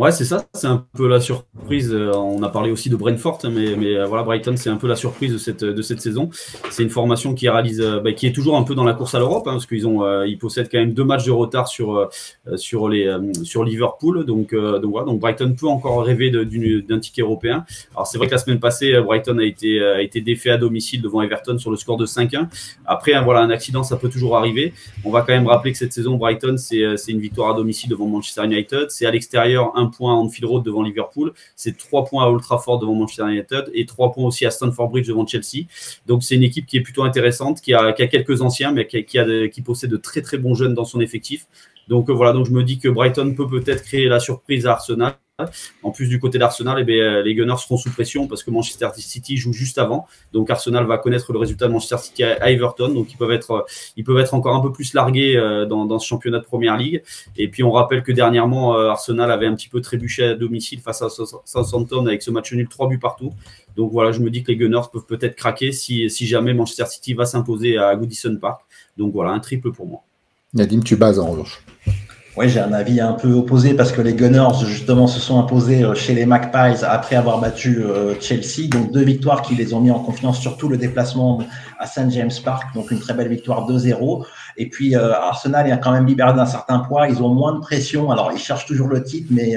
Ouais, c'est ça, c'est un peu la surprise. Euh, on a parlé aussi de Brentford, mais, mais euh, voilà, Brighton, c'est un peu la surprise de cette, de cette saison. C'est une formation qui réalise, euh, bah, qui est toujours un peu dans la course à l'Europe, hein, parce qu'ils ont, ils possèdent quand même deux matchs de retard sur, sur, les, sur Liverpool. Donc, donc voilà, Brighton peut encore rêver d'un ticket européen. Alors c'est vrai que la semaine passée, Brighton a été, a été défait à domicile devant Everton sur le score de 5-1. Après, hein, voilà, un accident, ça peut toujours arriver. On va quand même rappeler que cette saison, Brighton, c'est une victoire à domicile devant Manchester United. C'est à l'extérieur, un point à Anfield Road devant Liverpool, c'est trois points à Old Trafford devant Manchester United et trois points aussi à Stamford Bridge devant Chelsea. Donc c'est une équipe qui est plutôt intéressante, qui a, quelques anciens, mais qui possède de très très bons jeunes dans son effectif. Donc euh, voilà, donc je me dis que Brighton peut peut-être créer la surprise à Arsenal. En plus du côté d'Arsenal, eh euh, les Gunners seront sous pression parce que Manchester City joue juste avant. Donc Arsenal va connaître le résultat de Manchester City à Everton. Donc ils peuvent être, euh, encore un peu plus largués euh, dans, ce championnat de Première Ligue. Et puis on rappelle que dernièrement, Arsenal avait un petit peu trébuché à domicile face à Southampton avec ce match nul, trois buts partout. Donc voilà, je me dis que les Gunners peuvent peut-être craquer si, si jamais Manchester City va s'imposer à Goodison Park. Donc voilà, un triple pour moi. Nadim, tu bases en revanche. Oui, j'ai un avis un peu opposé parce que les Gunners, justement, se sont imposés euh, chez les Magpies après avoir battu euh, Chelsea. Donc, deux victoires qui les ont mis en confiance, surtout le déplacement à St. James Park. Donc, une très belle victoire 2-0. Et puis, euh, Arsenal est quand même libéré d'un certain poids. Ils ont moins de pression. Alors, ils cherchent toujours le titre, mais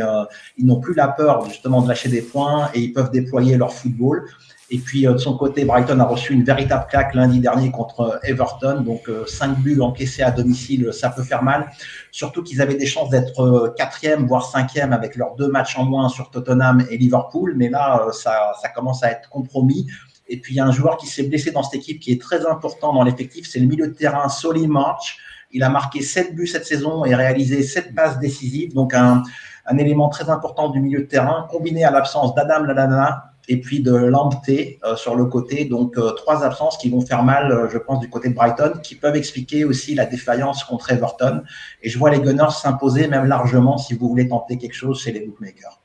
ils n'ont plus la peur, justement, de lâcher des points et ils peuvent déployer leur football. Et puis euh, de son côté, Brighton a reçu une véritable claque lundi dernier contre euh, Everton. Donc 5 euh, buts encaissés à domicile, ça peut faire mal. Surtout qu'ils avaient des chances d'être quatrième, voire cinquième avec leurs deux matchs en moins sur Tottenham et Liverpool. Mais là, ça, commence à être compromis. Et puis il y a un joueur qui s'est blessé dans cette équipe qui est très important dans l'effectif, c'est le milieu de terrain Solly March. Il a marqué 7 buts cette saison et réalisé 7 passes décisives. Donc un, un élément très important du milieu de terrain, combiné à l'absence d'Adam Lalana, et puis de Lamptey euh, sur le côté. Donc euh, trois absences qui vont faire mal, euh, je pense, du côté de Brighton, qui peuvent expliquer aussi la défaillance contre Everton. Et je vois les Gunners s'imposer même largement si vous voulez tenter quelque chose chez les bookmakers.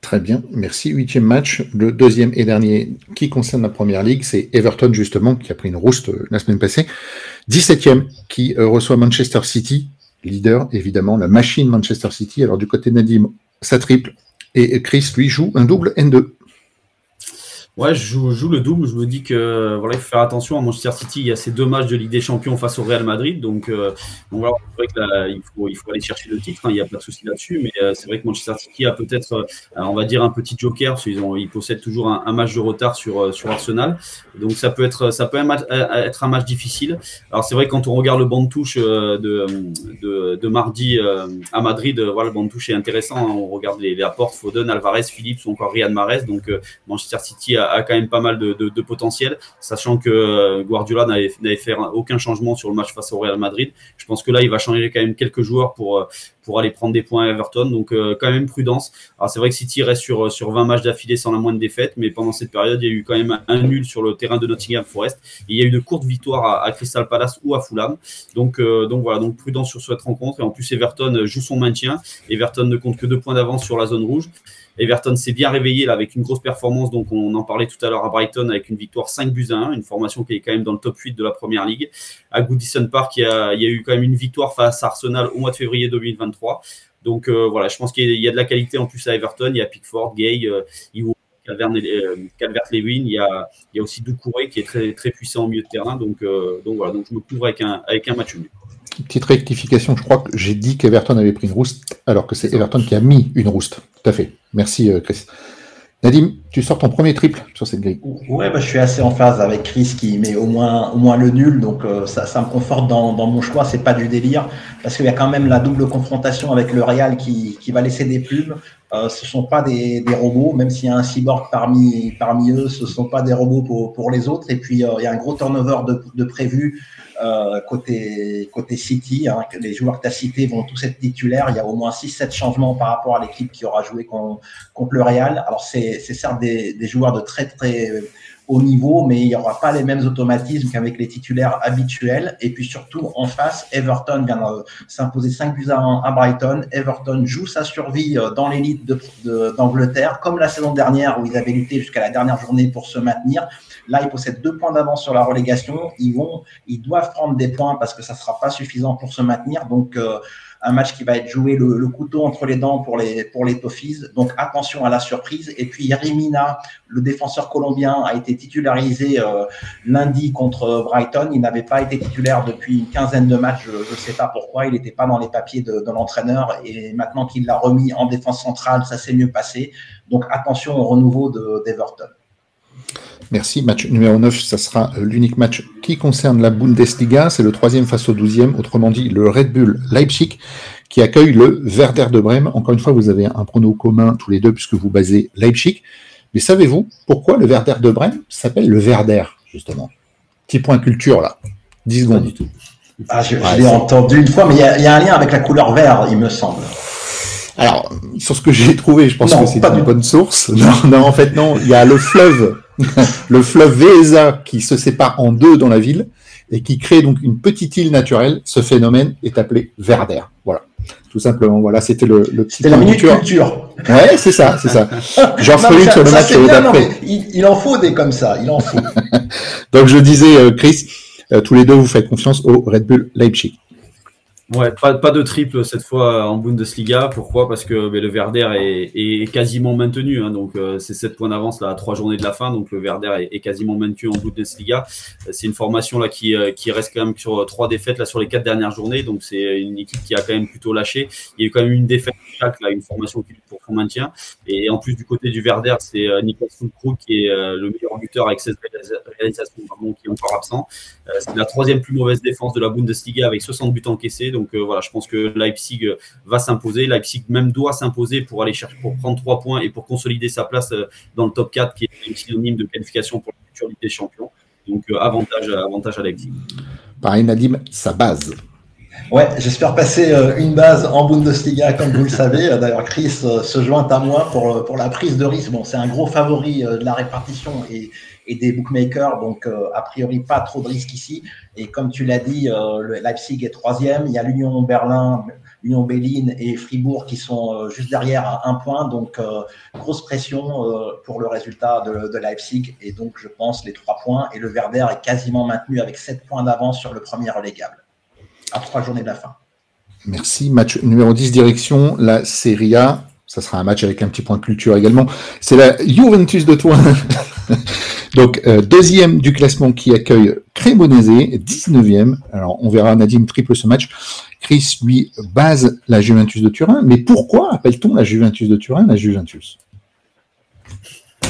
Très bien, merci. Huitième match, le deuxième et dernier qui concerne la première ligue, c'est Everton justement qui a pris une rouste la semaine passée. 17e qui reçoit Manchester City, leader évidemment, la machine Manchester City. Alors du côté de Nadim, ça triple et Chris lui joue un double N2. Ouais, je joue, le double. Je me dis que voilà, il faut faire attention à Manchester City. Il y a ces deux matchs de Ligue des Champions face au Real Madrid. Donc, euh, c'est vrai qu'il faut, il faut aller chercher le titre. Hein, il n'y a pas de souci là-dessus. Mais euh, c'est vrai que Manchester City a peut-être, euh, on va dire, un petit joker parce qu'ils ils possèdent toujours un, match de retard sur, sur Arsenal. Donc, ça peut être, ça peut être un match difficile. Alors, c'est vrai que quand on regarde le banc de touche de, de, mardi à Madrid, voilà, le banc de touche est intéressant. Hein. On regarde les, les apports Foden, Alvarez, Philippe ou encore Riyad Mahrez. Donc, Manchester City a a, quand même pas mal de, potentiel, sachant que euh, Guardiola n'avait fait aucun changement sur le match face au Real Madrid. Je pense que là, il va changer quand même quelques joueurs pour, euh, pour aller prendre des points à Everton. Donc, euh, quand même prudence. Alors, c'est vrai que City reste sur, sur 20 matchs d'affilée sans la moindre défaite, mais pendant cette période, il y a eu quand même un nul sur le terrain de Nottingham Forest. il y a eu de courtes victoires à, Crystal Palace ou à Fulham. Donc, donc voilà, donc prudence sur cette rencontre. Et en plus, Everton joue son maintien. Everton ne compte que deux points d'avance sur la zone rouge. Everton s'est bien réveillé là avec une grosse performance. Donc, on en parlait tout à l'heure à Brighton avec une victoire 5 buts à 1, une formation qui est quand même dans le top 8 de la première ligue. À Goodison Park, il y a, eu quand même une victoire face à Arsenal au mois de février 2023. Donc, euh, voilà, je pense qu'il y a de la qualité en plus à Everton. Il y a Pickford, Gay, euh, euh Calvert-Lewin. Il y a, il y a aussi Doucouré qui est très, très puissant au milieu de terrain. Donc, voilà, donc je me couvre avec un, avec un match nul. Petite rectification, je crois que j'ai dit qu'Everton avait pris une rouste, alors que c'est Everton qui a mis une rouste. Tout à fait. Merci, euh, Chris. Nadim, tu sors ton premier triple sur cette grille. Ouais, bah, je suis assez en phase avec Chris qui met au moins, au moins le nul, donc euh, ça, ça, me conforte dans, dans mon choix. C'est pas du délire parce qu'il y a quand même la double confrontation avec le Real qui, qui va laisser des plumes. Euh, ce sont pas des, des robots, même s'il y a un cyborg parmi, parmi eux, ce sont pas des robots pour, pour les autres. Et puis euh, il y a un gros turnover de, de prévu côté, côté City. Hein, les joueurs que tu as cités vont tous être titulaires. Il y a au moins 6-7 changements par rapport à l'équipe qui aura joué contre, le Real. Alors, c'est certes des, des, joueurs de très, très au niveau, mais il n'y aura pas les mêmes automatismes qu'avec les titulaires habituels. Et puis surtout, en face, Everton vient de s'imposer 5 buts à 1 à Brighton. Everton joue sa survie euh, dans l'élite d'Angleterre, comme la saison dernière où ils avaient lutté jusqu'à la dernière journée pour se maintenir. Là, ils possèdent deux points d'avance sur la relégation. Ils vont, ils doivent prendre des points parce que ça ne sera pas suffisant pour se maintenir. Donc, euh, un match qui va être joué le, couteau entre les dents pour les, pour les Toffees. Donc attention à la surprise. Et puis Yerimina, le défenseur colombien, a été titularisé euh, lundi contre Brighton. Il n'avait pas été titulaire depuis une quinzaine de matchs. Je ne sais pas pourquoi. Il n'était pas dans les papiers de, de l'entraîneur. Et maintenant qu'il l'a remis en défense centrale, ça s'est mieux passé. Donc attention au renouveau d'Everton. Merci. Match numéro 9, ça sera euh, l'unique match qui concerne la Bundesliga. C'est le troisième face au douzième, autrement dit le Red Bull Leipzig, qui accueille le Werder de Brême. Encore une fois, vous avez un prono commun tous les deux puisque vous basez Leipzig. Mais savez-vous pourquoi le Werder de Brême s'appelle le Werder, justement? Petit point culture là. 10 secondes. du tout. Ah, je, l'ai entendu une fois, mais il y, a un lien avec la couleur vert, il me semble. Alors, sur ce que j'ai trouvé, je pense que c'est une bonne source. Non, non, en fait, non. Il y a le fleuve <laughs> le fleuve Véza qui se sépare en deux dans la ville et qui crée donc une petite île naturelle. Ce phénomène est appelé Verder. Voilà. Tout simplement, voilà, c'était le, le petit. C'était la minute culture. Ouais, c'est ça, c'est ça. J'en ferai une sur le match d'après. Il, en faut des comme ça, il en faut. <laughs> donc je disais, euh, Chris, euh, tous les deux, vous faites confiance au Red Bull Leipzig. Ouais, pas, pas, de triple cette fois en Bundesliga. Pourquoi? Parce que ben, le Werder est, est, quasiment maintenu. Hein, donc euh, c'est 7 points d'avance là à 3 journées de la fin. Donc le Werder est, quasiment maintenu en Bundesliga. C'est une formation là qui, euh, qui reste quand même sur 3 défaites là sur les 4 dernières journées. Donc c'est une équipe qui a quand même plutôt lâché. Il y a eu quand même une défaite chaque là, une formation qui pour son maintien. Et en plus du côté du Werder, c'est euh, Niklas Fulkrug qui est le meilleur buteur avec 16 réalisations qui est encore absent. c'est la troisième plus mauvaise défense de la Bundesliga avec 60 buts encaissés. Euh, voilà, je pense que Leipzig euh, va s'imposer. Leipzig même doit s'imposer pour aller chercher, pour prendre trois points et pour consolider sa place euh, dans le top 4, qui est synonyme de qualification pour la future Ligue des Champions. Donc avantage, avantage à Leipzig. Pareil, Nadim, sa base. Ouais, j'espère passer une base en Bundesliga, comme vous le savez. D'ailleurs, Chris se joint à moi pour, pour la prise de risque. Bon, c'est un gros favori de la répartition et, et des bookmakers. Donc, euh, a priori, pas trop de risques ici. Et comme tu l'as dit, euh, le Leipzig est troisième. Il y a l'Union Berlin, l'Union Berlin et Fribourg qui sont euh, juste derrière un point. Donc, grosse pression pour le résultat de, de, Leipzig. Et donc, je pense les trois points. Et le Werder est quasiment maintenu avec sept points d'avance sur le premier relégable à trois journées de la fin. Merci. Match numéro 10, direction la Serie A. Ça sera un match avec un petit point de culture également. C'est la Juventus de Toin <laughs> Donc, euh, deuxième du classement qui accueille Cremonese, 19e. Alors, on verra Nadim triple ce match. Chris, lui, base la Juventus de Turin. Mais pourquoi appelle-t-on la Juventus de Turin la Juventus?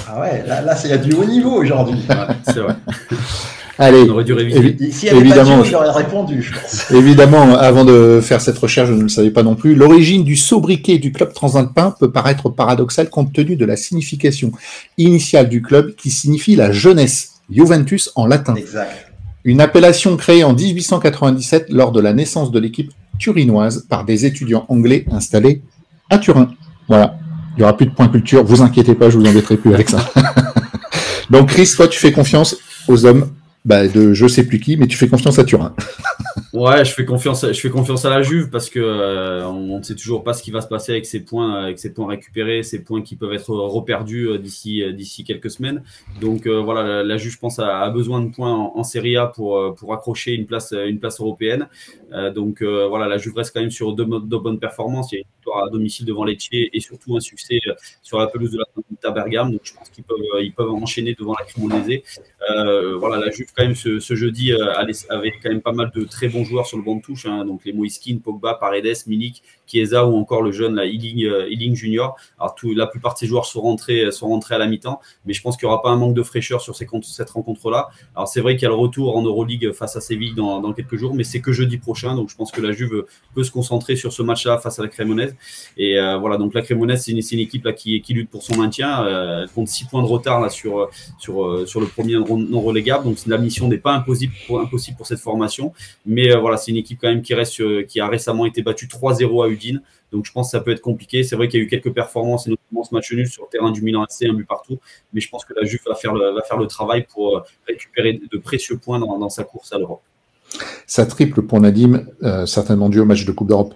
Ah ouais, là, là c'est du haut niveau aujourd'hui. c'est vrai. <laughs> Allez, on aurait dû évidemment, j'aurais répondu, je pense. <laughs> Évidemment, avant de faire cette recherche, je ne le savais pas non plus. L'origine du sobriquet du club transalpin peut paraître paradoxale compte tenu de la signification initiale du club qui signifie la jeunesse, Juventus en latin. Exact. Une appellation créée en 1897 lors de la naissance de l'équipe turinoise par des étudiants anglais installés à Turin. Voilà. Il n'y aura plus de point culture. Vous inquiétez pas, je vous embêterai plus avec ça. <laughs> Donc, Chris, toi, tu fais confiance aux hommes bah, de je sais plus qui, mais tu fais confiance à Turin. <laughs> ouais, je fais confiance, je fais confiance à la Juve parce que euh, on ne sait toujours pas ce qui va se passer avec ces points, avec ces points récupérés, ces points qui peuvent être reperdus euh, d'ici euh, d'ici quelques semaines. Donc voilà, la, Juve, je pense, a, besoin de points en, Serie A pour pour accrocher une place une place européenne. donc voilà, la Juve reste quand même sur deux, bonnes performances. Il y a une victoire à domicile devant Lecce et surtout un succès sur la pelouse de la Bergame. Donc je pense qu'ils peuvent ils peuvent enchaîner devant la Cremonese. voilà, la Juve quand même ce, jeudi avait quand même pas mal de très bons joueurs sur le banc de touche, hein. donc les Moiskin, Pogba, Paredes, Milik, Chiesa ou encore le jeune la Ealing, euh, Junior. Alors tout, la plupart de ces joueurs sont rentrés, sont rentrés à la mi-temps, mais je pense qu'il n'y aura pas un manque de fraîcheur sur cette rencontre-là. Alors c'est vrai qu'il y a le retour en Euroleague face à Séville dans, quelques jours, mais c'est que jeudi prochain, donc je pense que la Juve peut se concentrer sur ce match-là face à la Crémonaise. Et euh, voilà, donc la Crémonaise, c'est une, une, équipe là, qui, lutte pour son maintien elle compte 6 points de retard là, sur, sur, sur le premier non relégable. Donc la mission n'est pas impossible pour, impossible pour cette formation. Mais voilà, c'est une équipe quand même qui, reste, qui a récemment été battue 3-0 à Udine. Donc je pense que ça peut être compliqué. C'est vrai qu'il y a eu quelques performances, et notamment ce match nul sur le terrain du Milan AC, un but partout. Mais je pense que la Juve va faire le, va faire le travail pour récupérer de précieux points dans, dans sa course à l'Europe. Ça triple pour Nadim, euh, certainement dû au match de Coupe d'Europe.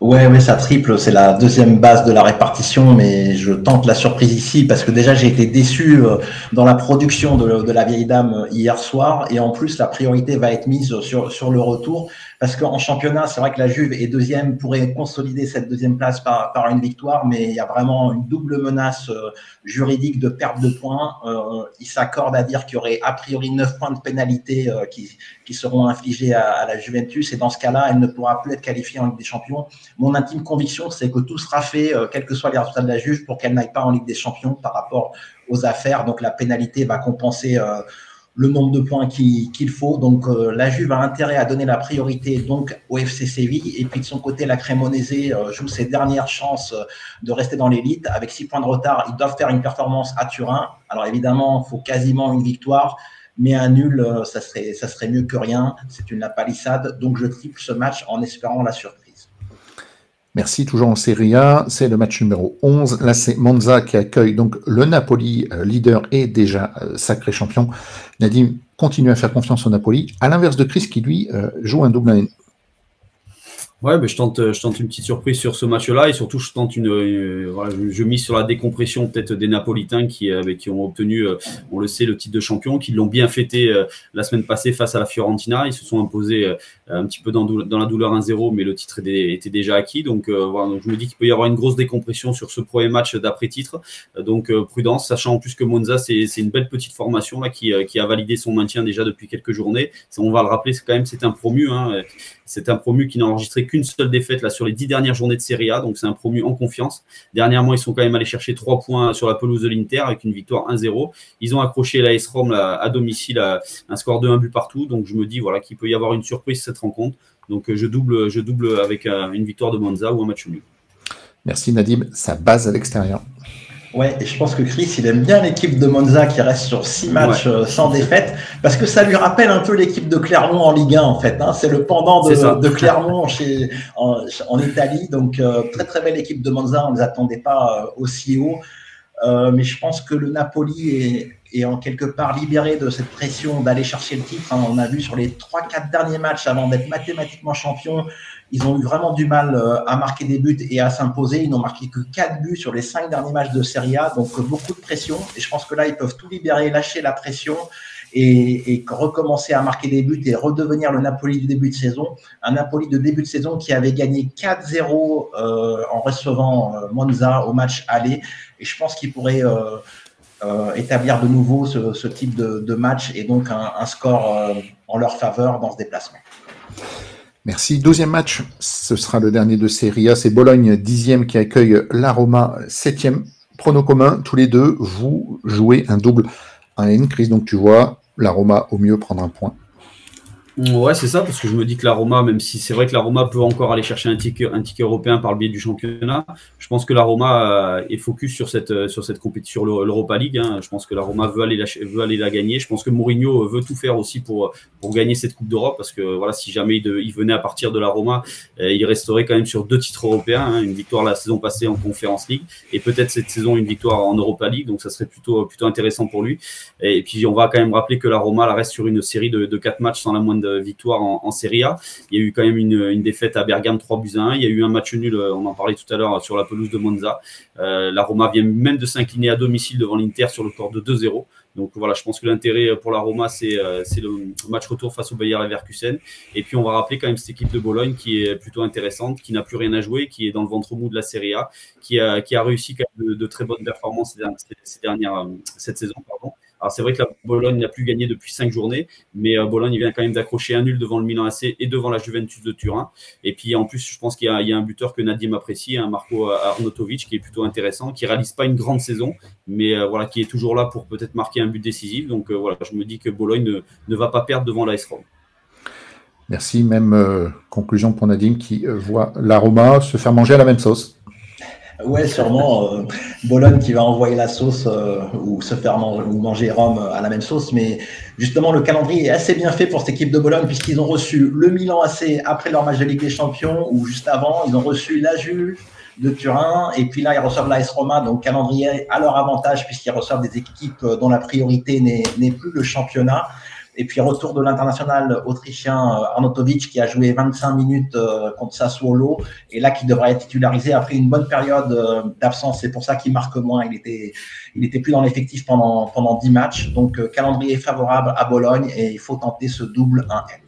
Ouais, ouais, ça triple. C'est la deuxième base de la répartition, mais je tente la surprise ici parce que déjà j'ai été déçu euh, dans la production de, la vieille dame euh, hier soir et en plus la priorité va être mise sur, sur le retour parce qu'en championnat, c'est vrai que la Juve est deuxième, pourrait consolider cette deuxième place par, une victoire, mais il y a vraiment une double menace euh, juridique de perte de points. Euh, il s'accorde à dire qu'il y aurait a priori neuf points de pénalité euh, qui, seront infligés à, la Juventus, et dans ce cas-là, elle ne pourra plus être qualifiée en Ligue des Champions. Mon intime conviction, c'est que tout sera fait, quels que soient les résultats de la Juve, pour qu'elle n'aille pas en Ligue des Champions par rapport aux affaires. Donc la pénalité va compenser le nombre de points qu'il faut. Donc euh, la Juve a intérêt à donner la priorité donc au FC Séville. Et puis de son côté, la Cremonese euh, joue ses dernières chances euh, de rester dans l'élite. Avec six points de retard, ils doivent faire une performance à Turin. Alors évidemment, il faut quasiment une victoire. Mais un nul, ça serait, ça serait mieux que rien. C'est une palissade. Donc je triple ce match en espérant la surprise. Merci, toujours en Serie A, c'est le match numéro 11. Là, c'est Monza qui accueille donc le Napoli, euh, leader et déjà euh, sacré champion. Nadim continue à faire confiance au Napoli, à l'inverse de Chris qui lui euh, joue un double Ouais, mais je tente, je tente une petite surprise sur ce match-là et surtout je tente une, voilà, je, mise sur la décompression peut-être des Napolitains qui, ont obtenu, on le sait, le titre de champion, qui l'ont bien fêté la semaine passée face à la Fiorentina. Ils se sont imposés un petit peu dans, la douleur 1-0, mais le titre était déjà acquis. Donc, voilà, donc je me dis qu'il peut y avoir une grosse décompression sur ce premier match d'après-titre. Donc prudence, sachant en plus que Monza, c'est une belle petite formation là qui, qui a validé son maintien déjà depuis quelques journées. On va le rappeler, c'est quand même c'est un promu. Hein, c'est un promu qui n'a enregistré qu'une seule défaite là sur les dix dernières journées de Serie A, donc c'est un promu en confiance. Dernièrement, ils sont quand même allés chercher trois points sur la pelouse de l'Inter avec une victoire 1-0. Ils ont accroché la S-Rom à domicile à un score de 1 but partout, donc je me dis voilà qu'il peut y avoir une surprise cette rencontre. Donc je double, je double avec euh, une victoire de Monza ou un match nul. Merci Nadim, sa base à l'extérieur. Ouais, et je pense que Chris, il aime bien l'équipe de Monza qui reste sur six matchs euh, sans défaite, parce que ça lui rappelle un peu l'équipe de Clermont en Ligue 1, en fait. Hein. C'est le pendant de, de Clermont <laughs> chez, en, en Italie. Donc, euh, très, très belle équipe de Monza. On ne les attendait pas euh, aussi haut. mais je pense que le Napoli est, est, en quelque part libéré de cette pression d'aller chercher le titre. Hein. On a vu sur les trois, quatre derniers matchs avant d'être mathématiquement champion, ils ont eu vraiment du mal euh, à marquer des buts et à s'imposer. Ils n'ont marqué que 4 buts sur les 5 derniers matchs de Serie A, donc euh, beaucoup de pression. Et je pense que là, ils peuvent tout libérer, lâcher la pression et, recommencer à marquer des buts et redevenir le Napoli du début de saison. Un Napoli de début de saison qui avait gagné 4-0 euh, en recevant Monza au match aller. Et je pense qu'il pourrait établir de nouveau ce, type de, match et donc un score en leur faveur dans ce déplacement. Merci. Deuxième match, ce sera le dernier de Serie A. C'est Bologne, dixième, qui accueille la Roma, septième. Prono commun, tous les deux, vous jouez un double à N. Chris, donc tu vois la Roma au mieux prendre un point. Ouais, c'est ça, parce que je me dis que la Roma, même si c'est vrai que la Roma peut encore aller chercher un ticket, un ticket européen par le biais du championnat, je pense que la Roma euh, est focus sur cette, euh, sur cette compétition, sur l'Europa League. Hein. Je pense que la Roma veut aller, la, veut aller la gagner. Je pense que Mourinho veut tout faire aussi pour, pour gagner cette Coupe d'Europe, parce que voilà, si jamais il, venait à partir de la Roma, euh, il resterait quand même sur deux titres européens, hein. une victoire la saison passée en Conférence League, et peut-être cette saison une victoire en Europa League, donc ça serait plutôt, plutôt intéressant pour lui. Et, puis on va quand même rappeler que la Roma la reste sur une série de, de quatre matchs sans la moindre victoire en, Serie A. Il y a eu quand même une, défaite à Bergame 3 buts à 1. Il y a eu un match nul, euh, on en parlait tout à l'heure, sur la pelouse de Monza. Euh, la Roma vient même de s'incliner à domicile devant l'Inter sur le score de 2-0. Donc voilà, je pense que l'intérêt pour la Roma, c'est euh, le match retour face au Bayer Leverkusen. Et puis on va rappeler quand même cette équipe de Bologne qui est plutôt intéressante, qui n'a plus rien à jouer, qui est dans le ventre mou de la Serie A, qui a, réussi quand même de, très bonnes performances ces dernières, cette saison. Alors c'est vrai que la Bologne n'a plus gagné depuis cinq journées, mais euh, Bologne vient quand même d'accrocher un nul devant le Milan AC et devant la Juventus de Turin. Et puis en plus, je pense qu'il y, a un buteur que Nadim apprécie, un Marco Arnautovic, qui est plutôt intéressant, qui réalise pas une grande saison, mais euh, voilà, qui est toujours là pour peut-être marquer un but décisif. Donc euh, voilà, je me dis que Bologne ne, va pas perdre devant l'AS Rome. Merci. Même conclusion pour Nadim qui voit la Roma se faire manger à la même sauce. Ouais, sûrement. Euh, Bologne qui va envoyer la sauce euh, ou se faire ou manger Rome à la même sauce. Mais justement, le calendrier est assez bien fait pour cette équipe de Bologne puisqu'ils ont reçu le Milan AC après leur match de Ligue des Champions ou juste avant. Ils ont reçu la Juve de Turin et puis là, ils reçoivent l'AS Roma. Donc, calendrier à leur avantage puisqu'ils reçoivent des équipes dont la priorité n'est plus le championnat. Et puis retour de l'international autrichien euh, Arnautovic qui a joué 25 minutes euh, contre Sassuolo et là qui devrait être titularisé après une bonne période euh, d'absence. C'est pour ça qu'il marque moins. Il était, il était plus dans l'effectif pendant, pendant 10 matchs. Donc calendrier favorable à Bologne et il faut tenter ce double 1 m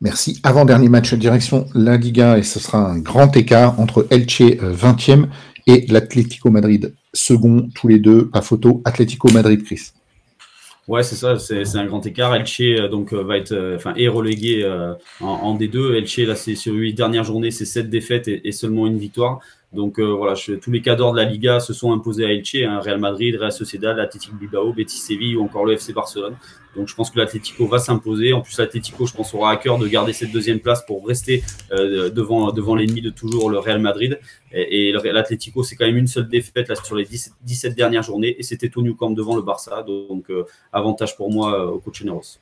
Merci. Avant-dernier match direction la Liga et ce sera un grand écart entre Elche 20e et l'Atlético Madrid second, tous les deux, pas photo, Atlético Madrid, Chris. Ouais, c'est ça, c'est un grand écart. Elche euh, donc euh, va être, euh, enfin, est relégué en, en, D2. Elche là, c'est sur huit dernières journées, c'est sept défaites et, et, seulement une victoire. Donc voilà, je, tous les cadres de la Liga se sont imposés à Elche, hein, Real Madrid, Real Sociedad, Athletic Bilbao, Betis Séville ou encore le FC Barcelone. Donc je pense que l'Atlético va s'imposer. En plus, l'Atlético, je pense, aura à cœur de garder cette deuxième place pour rester euh, devant, devant l'ennemi de toujours, le Real Madrid. Et, et l'Atlético, c'est quand même une seule défaite là, sur les 17, dernières journées. Et c'était au New Camp devant le Barça. Donc euh, avantage pour moi euh, au coach Neros.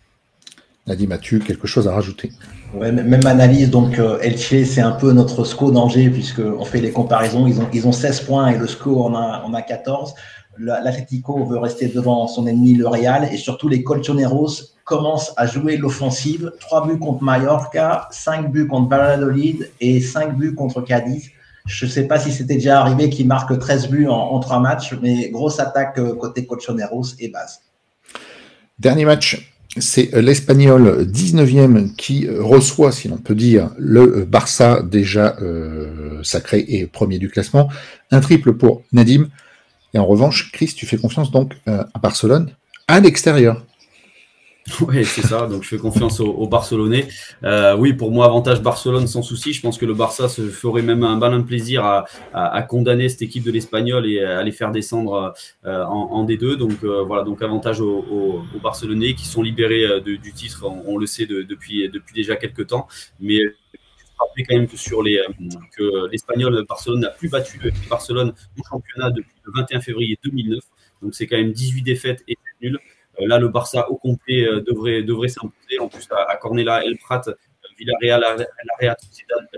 Nadi Mathieu, quelque chose à rajouter? Ouais, Même analyse, donc Elche, c'est un peu notre SCO d'Angers, puisqu'on fait les comparaisons. Ils ont, ils ont 16 points et le SCO en a, en a 14 l'Atlético veut rester devant son ennemi, le Real, et surtout les Colchoneros commencent à jouer l'offensive. Trois buts contre Mallorca, cinq buts contre Valladolid et cinq buts contre Cadiz. Je ne sais pas si c'était déjà arrivé qu'ils marquent 13 buts en, trois matchs, mais grosse attaque euh, côté Colchoneros et base. Dernier match, c'est l'Espagnol 19e qui reçoit, si l'on peut dire, le Barça déjà euh, sacré et premier du classement. Un triple pour Nadim. Et en revanche, Chris, tu fais confiance donc euh, à Barcelone à l'extérieur. <laughs> Oui, c'est ça. Donc, je fais confiance aux, Barcelonais. Euh, oui, pour moi, avantage Barcelone sans souci. Je pense que le Barça se ferait même un malin plaisir à, condamner cette équipe de l'Espagnol et à les faire descendre euh, en, D2. Donc, voilà, donc avantage aux, Barcelonais qui sont libérés du titre, on, le sait depuis, depuis déjà quelques temps. Mais rappeler quand même que sur les euh, que l'Espagnol Barcelone n'a plus battu Barcelone au championnat depuis le 21 février 2009. Donc c'est quand même 18 défaites et nul. Euh, là, le Barça au complet euh, devrait, devrait s'imposer. En plus, à, Cornella, El Prat, Villarreal,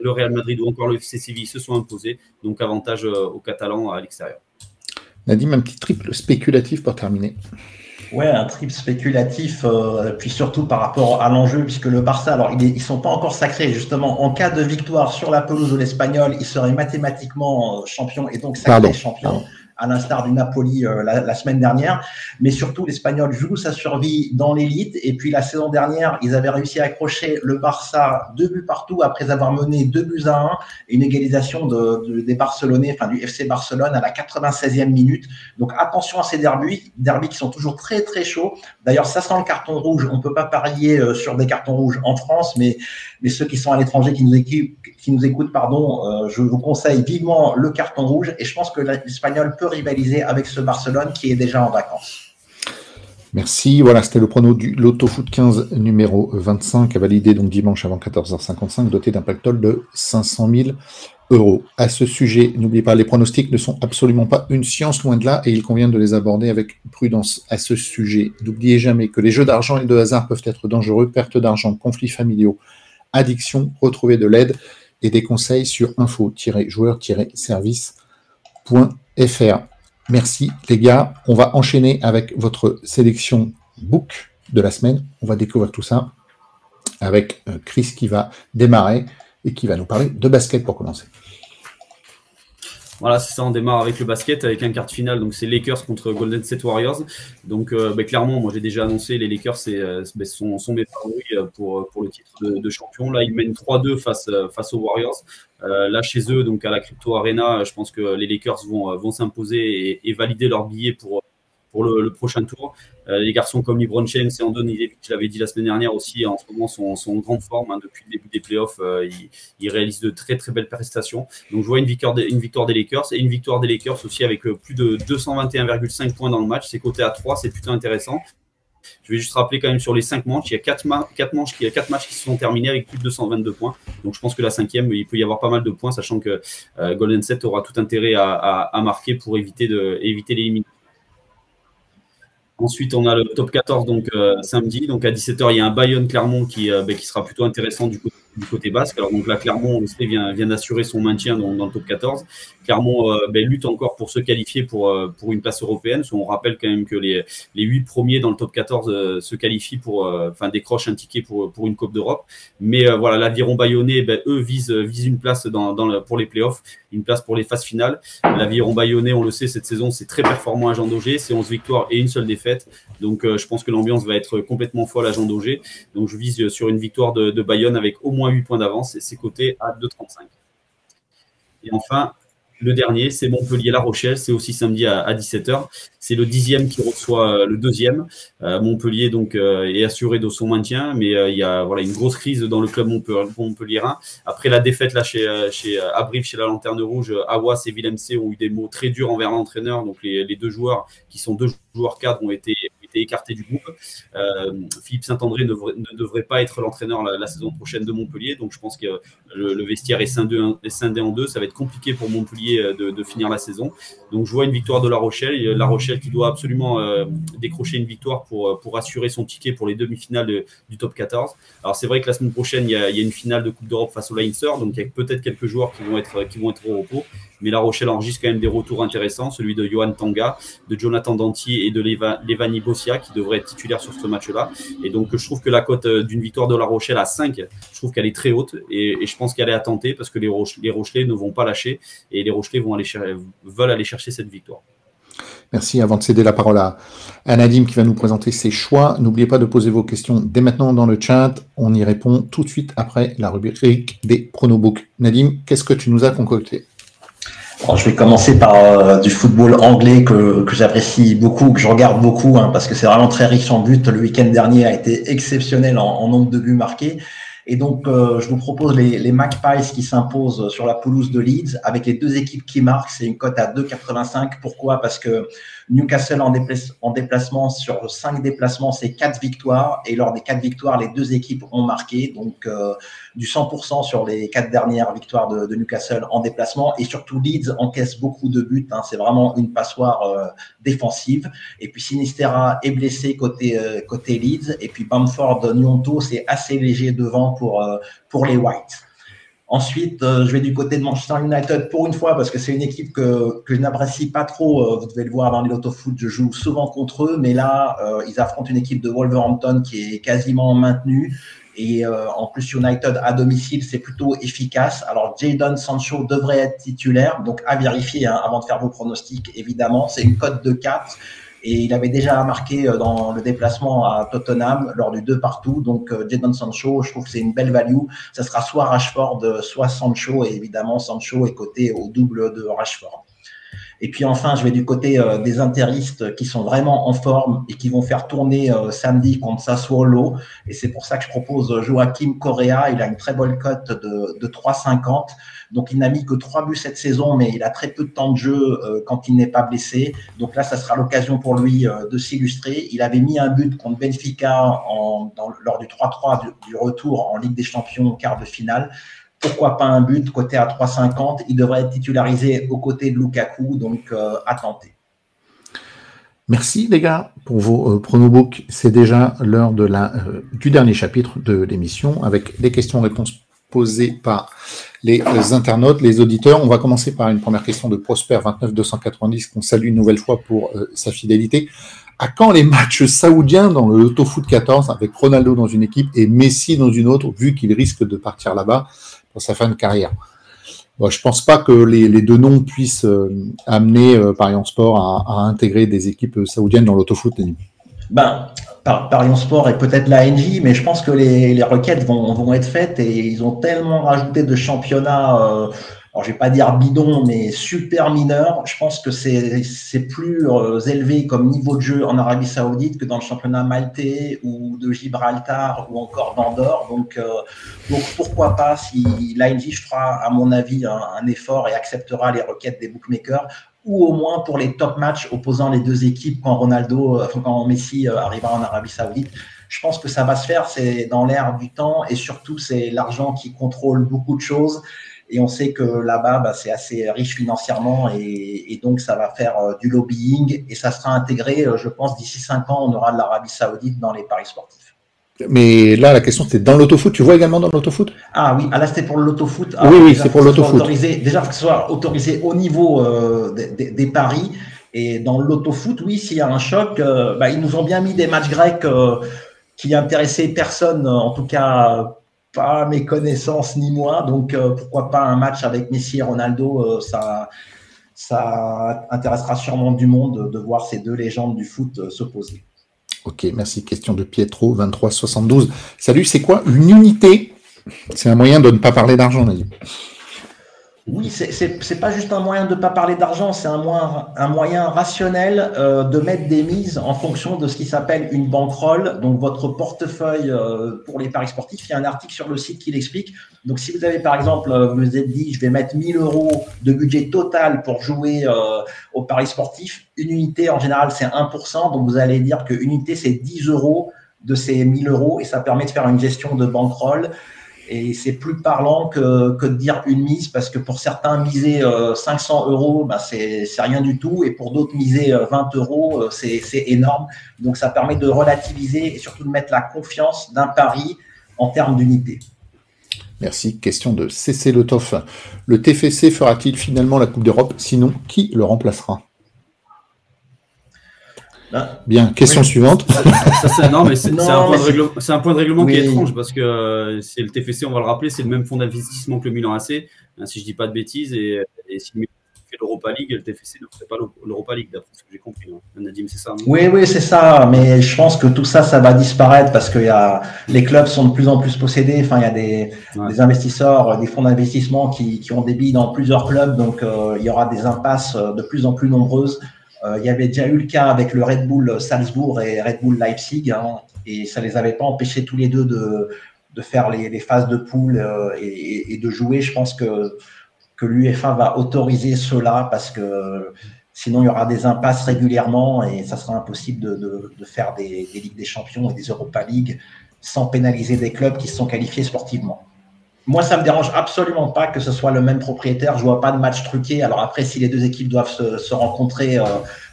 le Real Madrid ou encore le FC Séville se sont imposés. Donc avantage aux Catalans à l'extérieur. Nadim, un petit triple spéculatif pour terminer. Ouais, un trip spéculatif, euh, puis surtout par rapport à l'enjeu, puisque le Barça, alors ils ne sont pas encore sacrés, justement, en cas de victoire sur la pelouse de l'Espagnol, ils seraient mathématiquement euh, champions et donc sacrés champions à l'instar du Napoli euh, la, semaine dernière. Mais surtout, l'Espagnol joue sa survie dans l'élite. Et puis la saison dernière, ils avaient réussi à accrocher le Barça deux buts partout après avoir mené deux buts à un et une égalisation de, des Barcelonais, enfin du FC Barcelone à la 96e minute. Donc attention à ces derbys, derbys qui sont toujours très très chauds. D'ailleurs, ça sent le carton rouge. On peut pas parier euh, sur des cartons rouges en France, mais, mais ceux qui sont à l'étranger qui nous équipent, qui nous écoutent, pardon, euh, je vous conseille vivement le carton rouge. Et je pense que l'Espagnol peut rivaliser avec ce Barcelone qui est déjà en vacances. Merci. Voilà, c'était le prono du Loto Foot 15 numéro 25 à valider donc dimanche avant 14h55, doté d'un pactole de 500 000 euros. À ce sujet, n'oubliez pas, les pronostics ne sont absolument pas une science loin de là et il convient de les aborder avec prudence. À ce sujet, n'oubliez jamais que les jeux d'argent et de hasard peuvent être dangereux, perte d'argent, conflits familiaux, addiction, retrouver de l'aide et des conseils sur info-joueur-service.fr. Merci les gars. On va enchaîner avec votre sélection book de la semaine. On va découvrir tout ça avec euh, Chris qui va démarrer et qui va nous parler de basket pour commencer. Voilà, c'est ça, on démarre avec le basket, avec un quart final, donc c'est Lakers contre Golden State Warriors. Donc euh, bah, clairement, moi j'ai déjà annoncé, les Lakers c'est, euh, sont, sont, mes favoris euh, pour, pour le titre de, champion. Là, ils mènent 3-2 face, face aux Warriors. là, chez eux, donc à la Crypto Arena, je pense que les Lakers vont, vont s'imposer et, et, valider leur billet pour, pour le, prochain tour. Euh, les garçons comme LeBron James et Andon je l'avais dit la semaine dernière aussi, en ce moment sont, en grande forme. Hein, depuis le début des playoffs, euh, ils, réalisent de très très belles prestations. Donc je vois une victoire, des, Lakers et une victoire des Lakers aussi avec euh, plus de 221,5 points dans le match. C'est coté à 3, c'est plutôt intéressant. Je vais juste rappeler quand même sur les cinq manches, il y a quatre, manches, il y a quatre matchs qui se sont terminés avec plus de 222 points. Donc je pense que la cinquième, il peut y avoir pas mal de points, sachant que Golden Set aura tout intérêt à, marquer pour éviter, de, éviter. Ensuite, on a le top 14 donc samedi. Donc à 17h, il y a un Bayonne Clermont qui, ben, qui sera plutôt intéressant du coup du côté basque. Alors donc là, Clermont, on sait, vient, vient d'assurer son maintien dans, le top 14. Clermont euh, ben, lutte encore pour se qualifier pour, euh, pour une place européenne. On rappelle quand même que les, les 8 premiers dans le top 14 euh, se qualifient pour, enfin décrochent un ticket pour, pour une Coupe d'Europe. Mais voilà, l'aviron bayonnais, ben, eux visent, visent une place dans, dans pour les playoffs, une place pour les phases finales. L'aviron bayonnais, on le sait, cette saison, c'est très performant à Jean Daugé. C'est 11 victoires et une seule défaite. Donc je pense que l'ambiance va être complètement folle à Jean Daugé. Donc je vise sur une victoire de, de Bayonne avec au moins 8 points d'avance et c'est coté à 2,35. Et enfin, le dernier, c'est Montpellier-La Rochelle. C'est aussi samedi à, 17h. C'est le dixième qui reçoit euh, le deuxième. Euh, Montpellier donc euh, est assuré de son maintien, mais il y a voilà une grosse crise dans le club montpellierin. Après la défaite là chez, chez Abrive, chez la Lanterne Rouge, Awas et Villemc ont eu des mots très durs envers l'entraîneur. Donc les, les, deux joueurs qui sont deux joueurs cadres ont été écarté du groupe. Euh, Philippe Saint-André ne, devrait pas être l'entraîneur la, saison prochaine de Montpellier. Donc je pense que le, vestiaire est scindé, en deux. Ça va être compliqué pour Montpellier euh, de, finir la saison. Donc je vois une victoire de La Rochelle. La Rochelle qui doit absolument euh, décrocher une victoire pour, pour assurer son ticket pour les demi-finales du top 14. Alors c'est vrai que la semaine prochaine, il y a, une finale de Coupe d'Europe face au Leinster. Donc il y a peut-être quelques joueurs qui vont être, qui vont être au repos mais La Rochelle enregistre quand même des retours intéressants, celui de Johan Tanga, de Jonathan Danti et de Levani Bossia, qui devrait être titulaire sur ce match-là. Et donc, je trouve que la cote euh, d'une victoire de La Rochelle à 5, je trouve qu'elle est très haute, et, je pense qu'elle est à tenter, parce que les, les Rochelais ne vont pas lâcher, et les Rochelais vont aller veulent aller chercher cette victoire. Merci. Avant de céder la parole à, Nadim qui va nous présenter ses choix, n'oubliez pas de poser vos questions dès maintenant dans le chat. On y répond tout de suite après la rubrique des pronobooks. Nadim, qu'est-ce que tu nous as concocté? Je vais commencer par euh, du football anglais que, j'apprécie beaucoup, que je regarde beaucoup, hein, parce que c'est vraiment très riche en buts. Le week-end dernier a été exceptionnel en, nombre de buts marqués. Et donc, euh, je vous propose les, les Magpies qui s'imposent sur la pelouse de Leeds avec les deux équipes qui marquent. C'est une cote à 2,85. Pourquoi? Parce que Newcastle en, en déplacement, sur cinq déplacements, c'est quatre victoires. Et lors des quatre victoires, les deux équipes ont marqué. Donc, euh, du 100% sur les quatre dernières victoires de, Newcastle en déplacement. Et surtout, Leeds encaisse beaucoup de buts. Hein. C'est vraiment une passoire euh, défensive. Et puis, Sinistera est blessé côté, euh, côté Leeds. Et puis, Bamford, Nyonto, c'est assez léger devant pour, pour les Whites. Ensuite, euh, je vais du côté de Manchester United pour une fois parce que c'est une équipe que, que je n'apprécie pas trop. Euh, vous devez le voir dans les foot, je joue souvent contre eux, mais là, euh, ils affrontent une équipe de Wolverhampton qui est quasiment maintenue. Et en plus, United à domicile, c'est plutôt efficace. Alors, Jadon Sancho devrait être titulaire, donc à vérifier hein, avant de faire vos pronostics, évidemment. C'est une cote de 4. Et il avait déjà marqué euh, dans le déplacement à Tottenham lors du 2 partout. Donc, euh, Jadon Sancho, je trouve que c'est une belle value. Ça sera soit Rashford, soit Sancho. Et évidemment, Sancho est coté au double de Rashford. Et puis enfin, je vais du côté euh, des interistes qui sont vraiment en forme et qui vont faire tourner euh, samedi contre Sassuolo. Et c'est pour ça que je propose Joachim Correa. Il a une très bonne cote de, de 3,50. Donc il n'a mis que trois buts cette saison, mais il a très peu de temps de jeu euh, quand il n'est pas blessé. Donc là, ça sera l'occasion pour lui de s'illustrer. Il avait mis un but contre Benfica en, lors du 3-3 du, du, retour en Ligue des Champions quart de finale pourquoi pas un but côté à 3,50 Il devrait être titularisé aux côtés de Lukaku, donc euh, à tenter. Merci les gars pour vos euh, pronobooks. C'est déjà l'heure de la, euh, du dernier chapitre de l'émission avec les questions-réponses posées par les internautes, les auditeurs. On va commencer par une première question de Prosper 29290 qu'on salue une nouvelle fois pour sa fidélité. À quand les matchs saoudiens dans le Lotto Foot 14 avec Ronaldo dans une équipe et Messi dans une autre, vu qu'il risque de partir là-bas pour sa fin de carrière? Je je pense pas que les, deux noms puissent euh, amener euh, Parion Sport à, intégrer des équipes saoudiennes dans l'autofoot. Ben, Parion Sport et peut-être la NJ, mais je pense que les, requêtes vont, être faites et ils ont tellement rajouté de championnats. Euh, alors je vais pas dire bidon, mais super mineur. Je pense que c'est plus euh, élevé comme niveau de jeu en Arabie Saoudite que dans le championnat maltais ou de Gibraltar ou encore d'Andorre. Donc, euh, donc pourquoi pas si l'ANJ fera, à mon avis, un, effort et acceptera les requêtes des bookmakers. ou au moins pour les top matchs opposant les deux équipes quand Ronaldo, quand Messi arrivera en Arabie Saoudite. Je pense que ça va se faire, c'est dans l'air du temps et surtout c'est l'argent qui contrôle beaucoup de choses. Et on sait que là-bas, bah, c'est assez riche financièrement et, donc ça va faire euh, du lobbying et ça sera intégré, euh, je pense, d'ici cinq ans, on aura de l'Arabie Saoudite dans les paris sportifs. Mais là, la question, c'était dans l'autofoot. Tu vois également dans l'autofoot? Ah oui, ah, là, c'était pour l'autofoot. oui, oui, c'est pour l'autofoot. Déjà, que ce soit autorisé au niveau euh, des, paris. Et dans l'autofoot, oui, s'il y a un choc, bah, ils nous ont bien mis des matchs grecs qui intéressaient personne, en tout cas pas mes connaissances ni moi. Donc, euh, pourquoi pas un match avec Messi et Ronaldo euh, ça, ça intéressera sûrement du monde de voir ces deux légendes du foot euh, s'opposer. Ok, merci. Question de Pietro, 2372. Salut, c'est quoi une unité? C'est un moyen de ne pas parler d'argent, Nadine. Oui, c'est pas juste un moyen de ne pas parler d'argent, c'est un moyen, rationnel euh, de mettre des mises en fonction de ce qui s'appelle une bankroll, donc votre portefeuille euh, pour les paris sportifs. Il y a un article sur le site qui l'explique. Donc, si vous avez par exemple, euh, vous vous êtes dit, je vais mettre 1000 euros de budget total pour jouer au paris sportif, une unité en général c'est 1%, donc vous allez dire qu'une unité c'est 10 euros de ces 1000 euros et ça permet de faire une gestion de bankroll. Et c'est plus parlant que, de dire une mise, parce que pour certains, miser 500 euh, euros, bah, c'est rien du tout. Et pour d'autres, miser 20 euh, euros, euh, c'est énorme. Donc ça permet de relativiser et surtout de mettre la confiance d'un pari en termes d'unité. Merci. Question de CC Le Toff. Le TFC fera-t-il finalement la Coupe d'Europe? Sinon, qui le remplacera? Bien, question suivante. <laughs> non, mais c'est un, point de règlement qui est étrange parce que euh, c'est le TFC, on va le rappeler, c'est le même fonds d'investissement que le Milan AC, hein, si je dis pas de bêtises. Et, si le Milan fait l'Europa League, le TFC ne ferait pas l'Europa League, d'après ce que j'ai compris. Hein. Nadim, c'est ça Oui, oui, c'est ça. Mais je pense que tout ça, ça va disparaître parce que y a, les clubs sont de plus en plus possédés. Enfin, il y a des, des investisseurs, des fonds d'investissement qui, qui, ont des billes dans plusieurs clubs. Donc, euh, il y aura des impasses de plus en plus nombreuses. Euh, il y avait déjà eu le cas avec le Red Bull Salzbourg et Red Bull Leipzig, hein, et ça ne les avait pas empêchés tous les deux de, de faire les, phases de poule euh, et, de jouer. Je pense que, que l'UEFA va autoriser cela parce que sinon il y aura des impasses régulièrement et ça sera impossible de, de, faire des, des, Ligues des Champions et des Europa League sans pénaliser des clubs qui se sont qualifiés sportivement. Moi, ça me dérange absolument pas que ce soit le même propriétaire. Je vois pas de match truqué. Alors après, si les deux équipes doivent se, rencontrer, euh,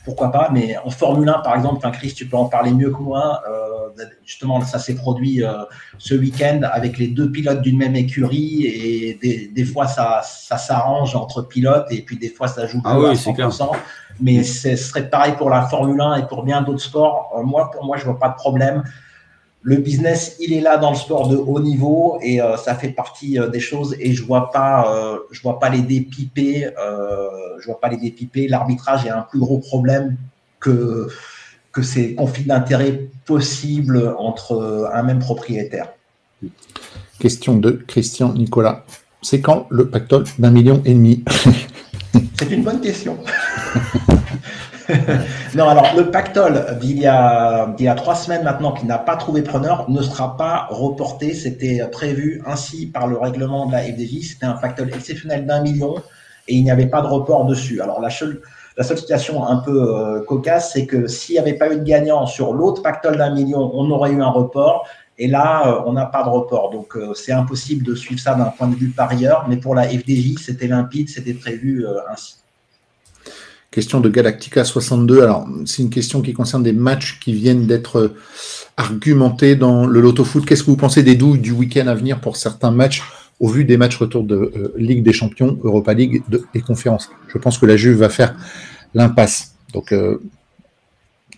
pourquoi pas. Mais en Formule 1, par exemple, enfin, Chris, tu peux en parler mieux que moi. Euh, justement, ça s'est produit euh, ce week-end avec les deux pilotes d'une même écurie et des, fois ça, ça s'arrange entre pilotes et puis des fois ça joue ah oui, à 100%. Mais ce serait pareil pour la Formule 1 et pour bien d'autres sports. moi, pour moi, je vois pas de problème le business, il est là dans le sport de haut niveau et euh, ça fait partie euh, des choses. Et je vois pas, euh, je vois pas les dépiper. je vois pas les dépiper. L'arbitrage est un plus gros problème que que ces conflits d'intérêts possibles entre un même propriétaire. Question de Christian Nicolas. C'est quand le pactole d'un million et demi? C'est une bonne question. <laughs> <laughs> non, alors le pactole d'il y, a, trois semaines maintenant qui n'a pas trouvé preneur ne sera pas reporté. C'était prévu ainsi par le règlement de la FDJ. C'était un pactole exceptionnel d'un million et il n'y avait pas de report dessus. Alors la seule, la situation un peu euh, cocasse, c'est que s'il n'y avait pas eu de gagnant sur l'autre pactole d'un million, on aurait eu un report. Et là, euh, on n'a pas de report. Donc, euh, c'est impossible de suivre ça d'un point de vue parieur. Mais pour la FDJ, c'était limpide, c'était prévu ainsi. Question de Galactica 62. Alors, c'est une question qui concerne des matchs qui viennent d'être euh, argumentés dans le Loto Foot. Qu'est-ce que vous pensez des douilles du week-end à venir pour certains matchs au vu des matchs retour de euh, Ligue des Champions, Europa League et Conférences? Je pense que la Juve va faire l'impasse. Donc, euh,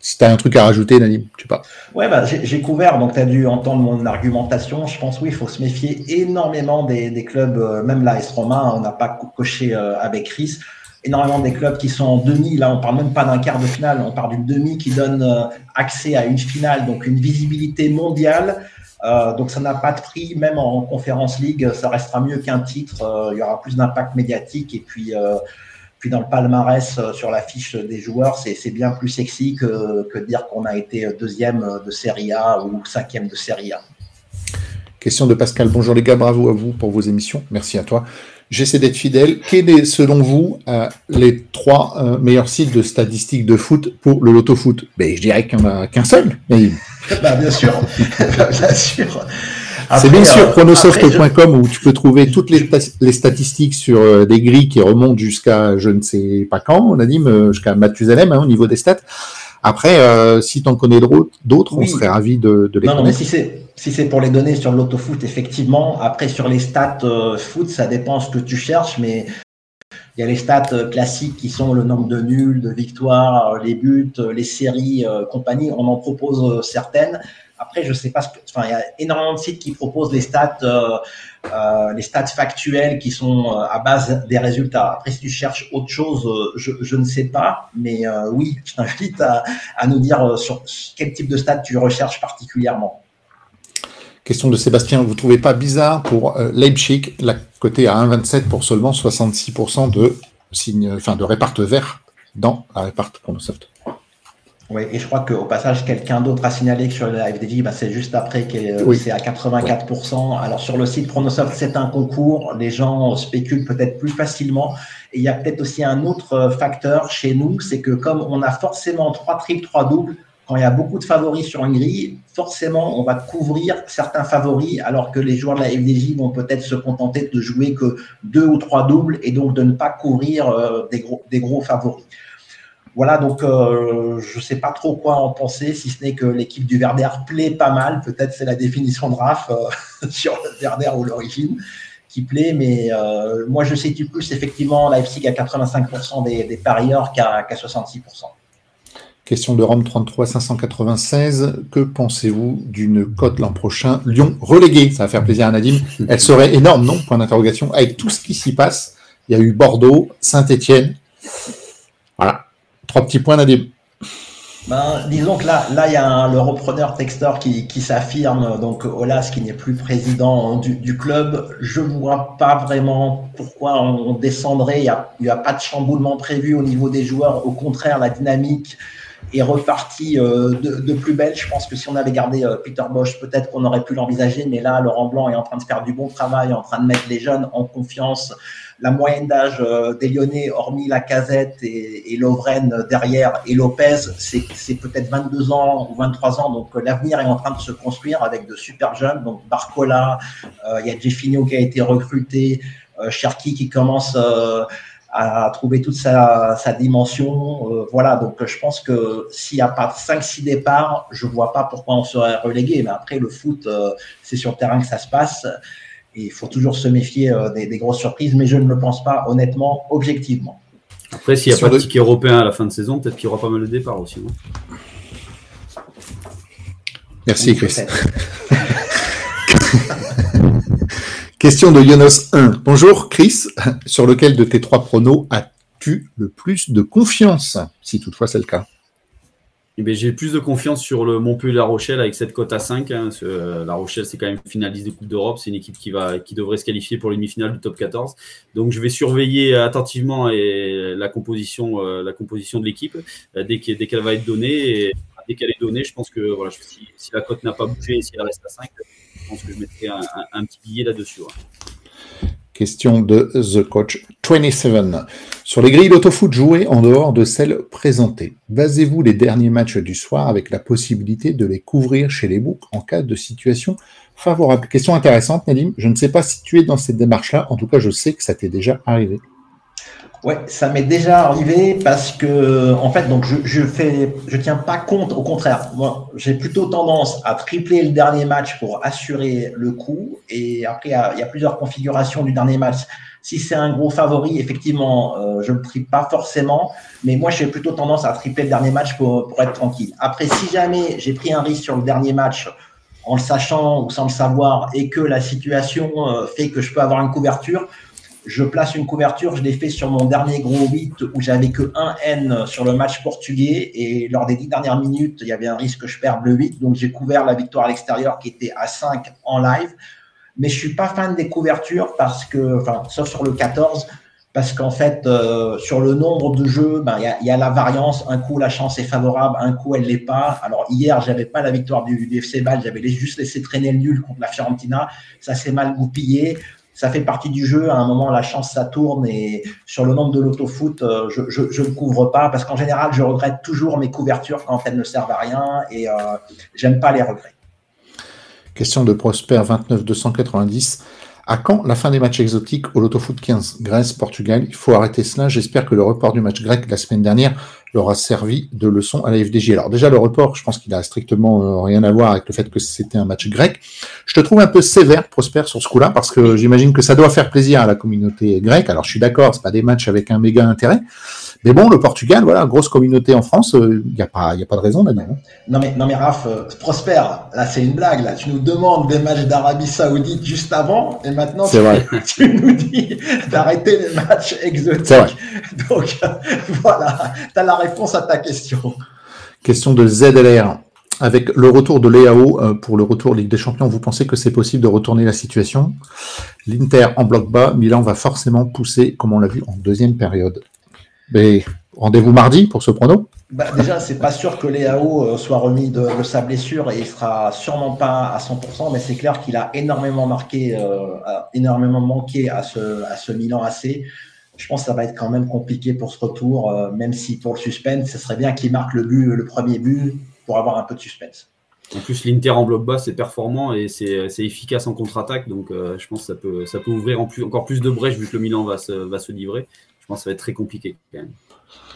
si tu as un truc à rajouter, Nadim, tu sais pas. Ouais, bah, j'ai couvert, donc tu as dû entendre mon argumentation. Je pense, oui, il faut se méfier énormément des, clubs, même l'AS Roma, on n'a pas coché avec Chris énormément des clubs qui sont en demi. Là, on parle même pas d'un quart de finale, on parle d'une demi qui donne euh, accès à une finale, donc une visibilité mondiale. Euh, donc ça n'a pas de prix, même en Conférence League, ça restera mieux qu'un titre. Euh, il y aura plus d'impact médiatique et puis, puis dans le palmarès sur la fiche des joueurs, c'est bien plus sexy que, que dire qu'on a été deuxième de Serie A ou cinquième de Serie A. Question de Pascal. Bonjour les gars, bravo à vous pour vos émissions. Merci à toi. J'essaie d'être fidèle. Quels est, selon vous, euh, les trois euh, meilleurs sites de statistiques de foot pour le loto foot? Ben, Je dirais qu'il n'y en a qu'un seul. <laughs> Bah, bien sûr. <laughs> bien sûr. C'est bien sûr chronosoft.com où tu peux trouver toutes les, statistiques sur des grilles qui remontent jusqu'à je ne sais pas quand, on a dit, jusqu'à Mathusalem hein, au niveau des stats. Après, euh, si tu en connais d'autres, on serait ravi de, de les non, Non, mais si c'est si c'est pour les données sur l'autofoot, effectivement. Après, sur les stats euh, foot, ça dépend ce que tu cherches, mais il y a les stats euh, classiques qui sont le nombre de nuls, de victoires, les buts, les séries, compagnie. On en propose certaines. Après, je sais pas ce que. Enfin, il y a énormément de sites qui proposent les stats, euh, euh, les stats factuels qui sont euh, à base des résultats. Après, si tu cherches autre chose, je, ne sais pas. Mais oui, je t'invite à, nous dire sur quel type de stats tu recherches particulièrement. Question de Sébastien, vous trouvez pas bizarre pour Leipzig, la côté à 1,27 pour seulement 66% de signes, enfin de réparte vert dans la réparte Chronosoft oui, et je crois qu'au passage, quelqu'un d'autre a signalé que sur la FDJ, bah, c'est juste après que euh, c'est à 84%. Alors sur le site Pronosoft, c'est un concours, les gens spéculent peut-être plus facilement. Et il y a peut-être aussi un autre euh, facteur chez nous, c'est que comme on a forcément trois triples, trois doubles, quand il y a beaucoup de favoris sur une grille, forcément, on va couvrir certains favoris, alors que les joueurs de la FDJ vont peut-être se contenter de jouer que deux ou trois doubles et donc de ne pas couvrir euh, des, gros, des gros favoris. Voilà, donc euh, je ne sais pas trop quoi en penser, si ce n'est que l'équipe du Verder plaît pas mal. Peut-être c'est la définition de Raph euh, <laughs> sur le Verder ou l'origine qui plaît, mais euh, moi je situe plus effectivement Leipzig à 85% des, parieurs qu'à 66%. Question de Rome 33 596. Que pensez-vous d'une cote l'an prochain Lyon relégué? Ça va faire plaisir à Nadim. Elle serait énorme, non? Point d'interrogation. Avec tout ce qui s'y passe, il y a eu Bordeaux, Saint-Etienne. Voilà. Trois petits points, Nadim. Ben, disons que là, là, il y a le repreneur Textor qui, s'affirme, donc Olas qui n'est plus président du, du club. Je ne vois pas vraiment pourquoi on, descendrait. Il n'y a, a, pas de chamboulement prévu au niveau des joueurs. Au contraire, la dynamique est repartie euh, de, de, plus belle. Je pense que si on avait gardé euh, Peter Bosch, peut-être qu'on aurait pu l'envisager. Mais là, Laurent Blanc est en train de faire du bon travail, en train de mettre les jeunes en confiance la moyenne d'âge euh, des Lyonnais, hormis la casette et, et Lovren derrière et Lopez, c'est peut-être 22 ans ou 23 ans. Donc euh, l'avenir est en train de se construire avec de super jeunes. Donc Barcola, euh, il y a Jeffinho qui a été recruté, Cherki qui commence à trouver toute sa, dimension. voilà, donc je pense que s'il n'y a pas 5-6 départs, je ne vois pas pourquoi on serait relégué. Mais après, le foot, c'est sur le terrain que ça se passe il faut toujours se méfier euh, des, grosses surprises, mais je ne le pense pas honnêtement, objectivement. Après, s'il n'y a pas de ticket européen à la fin de saison, peut-être qu'il y aura pas mal de départs aussi. Merci, Chris. <laughs> Question de Yonos 1. Bonjour, Chris. <laughs> Sur lequel de tes trois pronos as-tu le plus de confiance, si toutefois c'est le cas? Eh ben, j'ai plus de confiance sur le Montpellier-La Rochelle avec cette cote à 5. Hein, euh, la Rochelle, c'est quand même finaliste de Coupe d'Europe. C'est une équipe qui, va, qui devrait se qualifier pour les demi-finales du top 14. Donc, je vais surveiller attentivement la, composition, euh, la composition de l'équipe euh, dès qu'elle va être donnée. Et dès qu'elle est donnée, je pense que voilà, si, la cote n'a pas bougé et si elle reste à 5, je pense que je mettrai un, petit billet là-dessus. Question de The Coach 27. Sur les grilles d'autofoot jouées en dehors de celles présentées, basez-vous les derniers matchs du soir avec la possibilité de les couvrir chez les books en cas de situation favorable? Question intéressante, Nadim. Je ne sais pas si tu es dans cette démarche-là. En tout cas, je sais que ça t'est déjà arrivé. Ouais, ça m'est déjà arrivé parce que, en fait, donc je, je fais, je tiens pas compte. Au contraire, moi, j'ai plutôt tendance à tripler le dernier match pour assurer le coup. Et après, il y a, plusieurs configurations du dernier match. Si c'est un gros favori, effectivement, euh, je ne triple pas forcément. Mais moi, j'ai plutôt tendance à tripler le dernier match pour, pour être tranquille. Après, si jamais j'ai pris un risque sur le dernier match en le sachant ou sans le savoir et que la situation euh, fait que je peux avoir une couverture, je place une couverture, je l'ai fait sur mon dernier gros 8 où j'avais que un N sur le match portugais et lors des dix dernières minutes, il y avait un risque que je perde le 8. Donc j'ai couvert la victoire à l'extérieur qui était à 5 en live. Mais je suis pas fan des couvertures parce que, enfin, sauf sur le 14, parce qu'en fait, euh, sur le nombre de jeux, ben, il y, a, la variance. Un coup, la chance est favorable, un coup, elle l'est pas. Alors hier, j'avais pas la victoire du, FC Bâle, j'avais juste laissé traîner le nul contre la Fiorentina. Ça s'est mal goupillé. Ça fait partie du jeu. À un moment, la chance, ça tourne. Et sur le nombre de l'autofoot, euh, je ne couvre pas parce qu'en général, je regrette toujours mes couvertures quand elles ne servent à rien et euh, j'aime pas les regrets. Question de Prosper 29 290. À quand la fin des matchs exotiques au Loto-Foot 15 Grèce, Portugal, il faut arrêter cela. J'espère que le report du match grec la semaine dernière leur a servi de leçon à la FDJ. Alors déjà, le report, je pense qu'il a strictement euh, rien à voir avec le fait que c'était un match grec. Je te trouve un peu sévère, Prosper, sur ce coup-là, parce que j'imagine que ça doit faire plaisir à la communauté grecque. Alors je suis d'accord, c'est pas des matchs avec un méga intérêt, mais bon, le Portugal, voilà, grosse communauté en France, il euh, n'y a, pas, y a pas de raison d'ailleurs. Hein. Non mais, non mais Raph, euh, Prosper, là c'est une blague, là. Tu nous demandes des matchs d'Arabie Saoudite juste avant, et maintenant tu, <laughs> tu, nous dis d'arrêter les matchs <laughs> exotiques. Donc voilà, tu as la réponse à ta question. Question de ZLR. Avec le retour de l'EAO euh, pour le retour Ligue des Champions, vous pensez que c'est possible de retourner la situation? L'Inter en bloc bas, Milan va forcément pousser, comme on l'a vu en deuxième période. Mais rendez-vous mardi pour ce prono bah, Déjà, c'est pas sûr que Léao euh, soit remis de, sa blessure et il sera sûrement pas à 100%, mais c'est clair qu'il a énormément marqué, euh, énormément manqué à ce, à ce Milan AC. Je pense que ça va être quand même compliqué pour ce retour, euh, même si pour le suspense, ce serait bien qu'il marque le but, le premier but, pour avoir un peu de suspense. En plus, l'Inter en bloc bas, c'est performant et c'est efficace en contre-attaque. Donc, je pense que ça peut, ça peut ouvrir en plus, encore plus de brèches vu que le Milan va se, va se livrer pense que ça va être très compliqué quand même.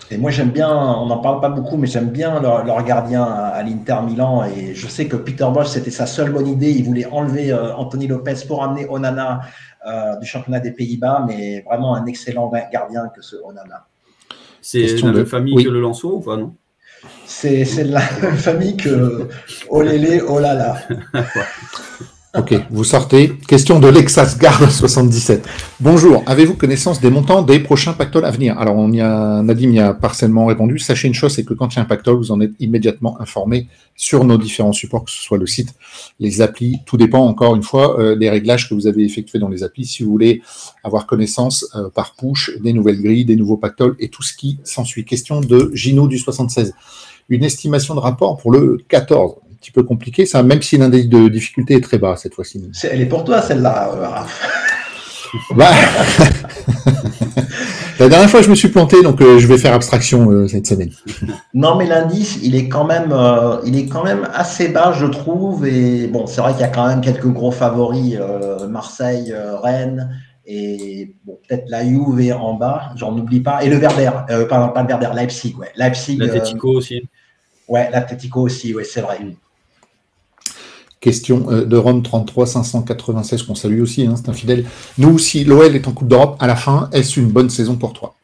Et moi, j'aime bien, on n'en parle pas beaucoup, mais j'aime bien leur, gardien à, l'Inter Milan. Et je sais que Peter Bosch, c'était sa seule bonne idée. Il voulait enlever euh, Anthony Lopez pour amener Onana euh, du championnat des Pays-Bas, mais vraiment un excellent gardien que ce Onana. C'est la <laughs> même famille que le Lançois ou pas, non? C'est la même famille que Olélé, Olala. <laughs> Ok, vous sortez. Question de Lexas Garde 77. <laughs> Bonjour, avez-vous connaissance des montants des prochains pactoles à venir? Alors, on y a, Nadim y a partiellement répondu. Sachez une chose, c'est que quand il y a un pactole, vous en êtes immédiatement informé sur nos différents supports, que ce soit le site, les applis. Tout dépend, encore une fois, euh, des réglages que vous avez effectués dans les applis. Si vous voulez avoir connaissance euh, par push des nouvelles grilles, des nouveaux pactoles et tout ce qui s'ensuit. Question de Gino du 76. Une estimation de rapport pour le 14 petit peu compliqué, ça, même si l'indice de difficulté est très bas cette fois-ci. Elle est pour toi, celle-là, euh, <laughs> bah, <laughs> La dernière fois, je me suis planté, donc euh, je vais faire abstraction euh, cette semaine. <laughs> Non, mais l'indice, il est quand même, il est quand même assez bas, je trouve. Et bon, c'est vrai qu'il y a quand même quelques gros favoris, Marseille, Rennes, et bon, peut-être la Juve en bas, j'en oublie pas. Et le Verder, pardon, pas le Verder, Leipzig, ouais. Leipzig. L'Atletico aussi. Ouais, l'Atletico aussi, ouais, c'est vrai. Question euh, de Rome 33 596 qu'on salue aussi, hein, c'est un fidèle. Nous, si l'OL est en Coupe d'Europe à la fin, est-ce une bonne saison pour toi?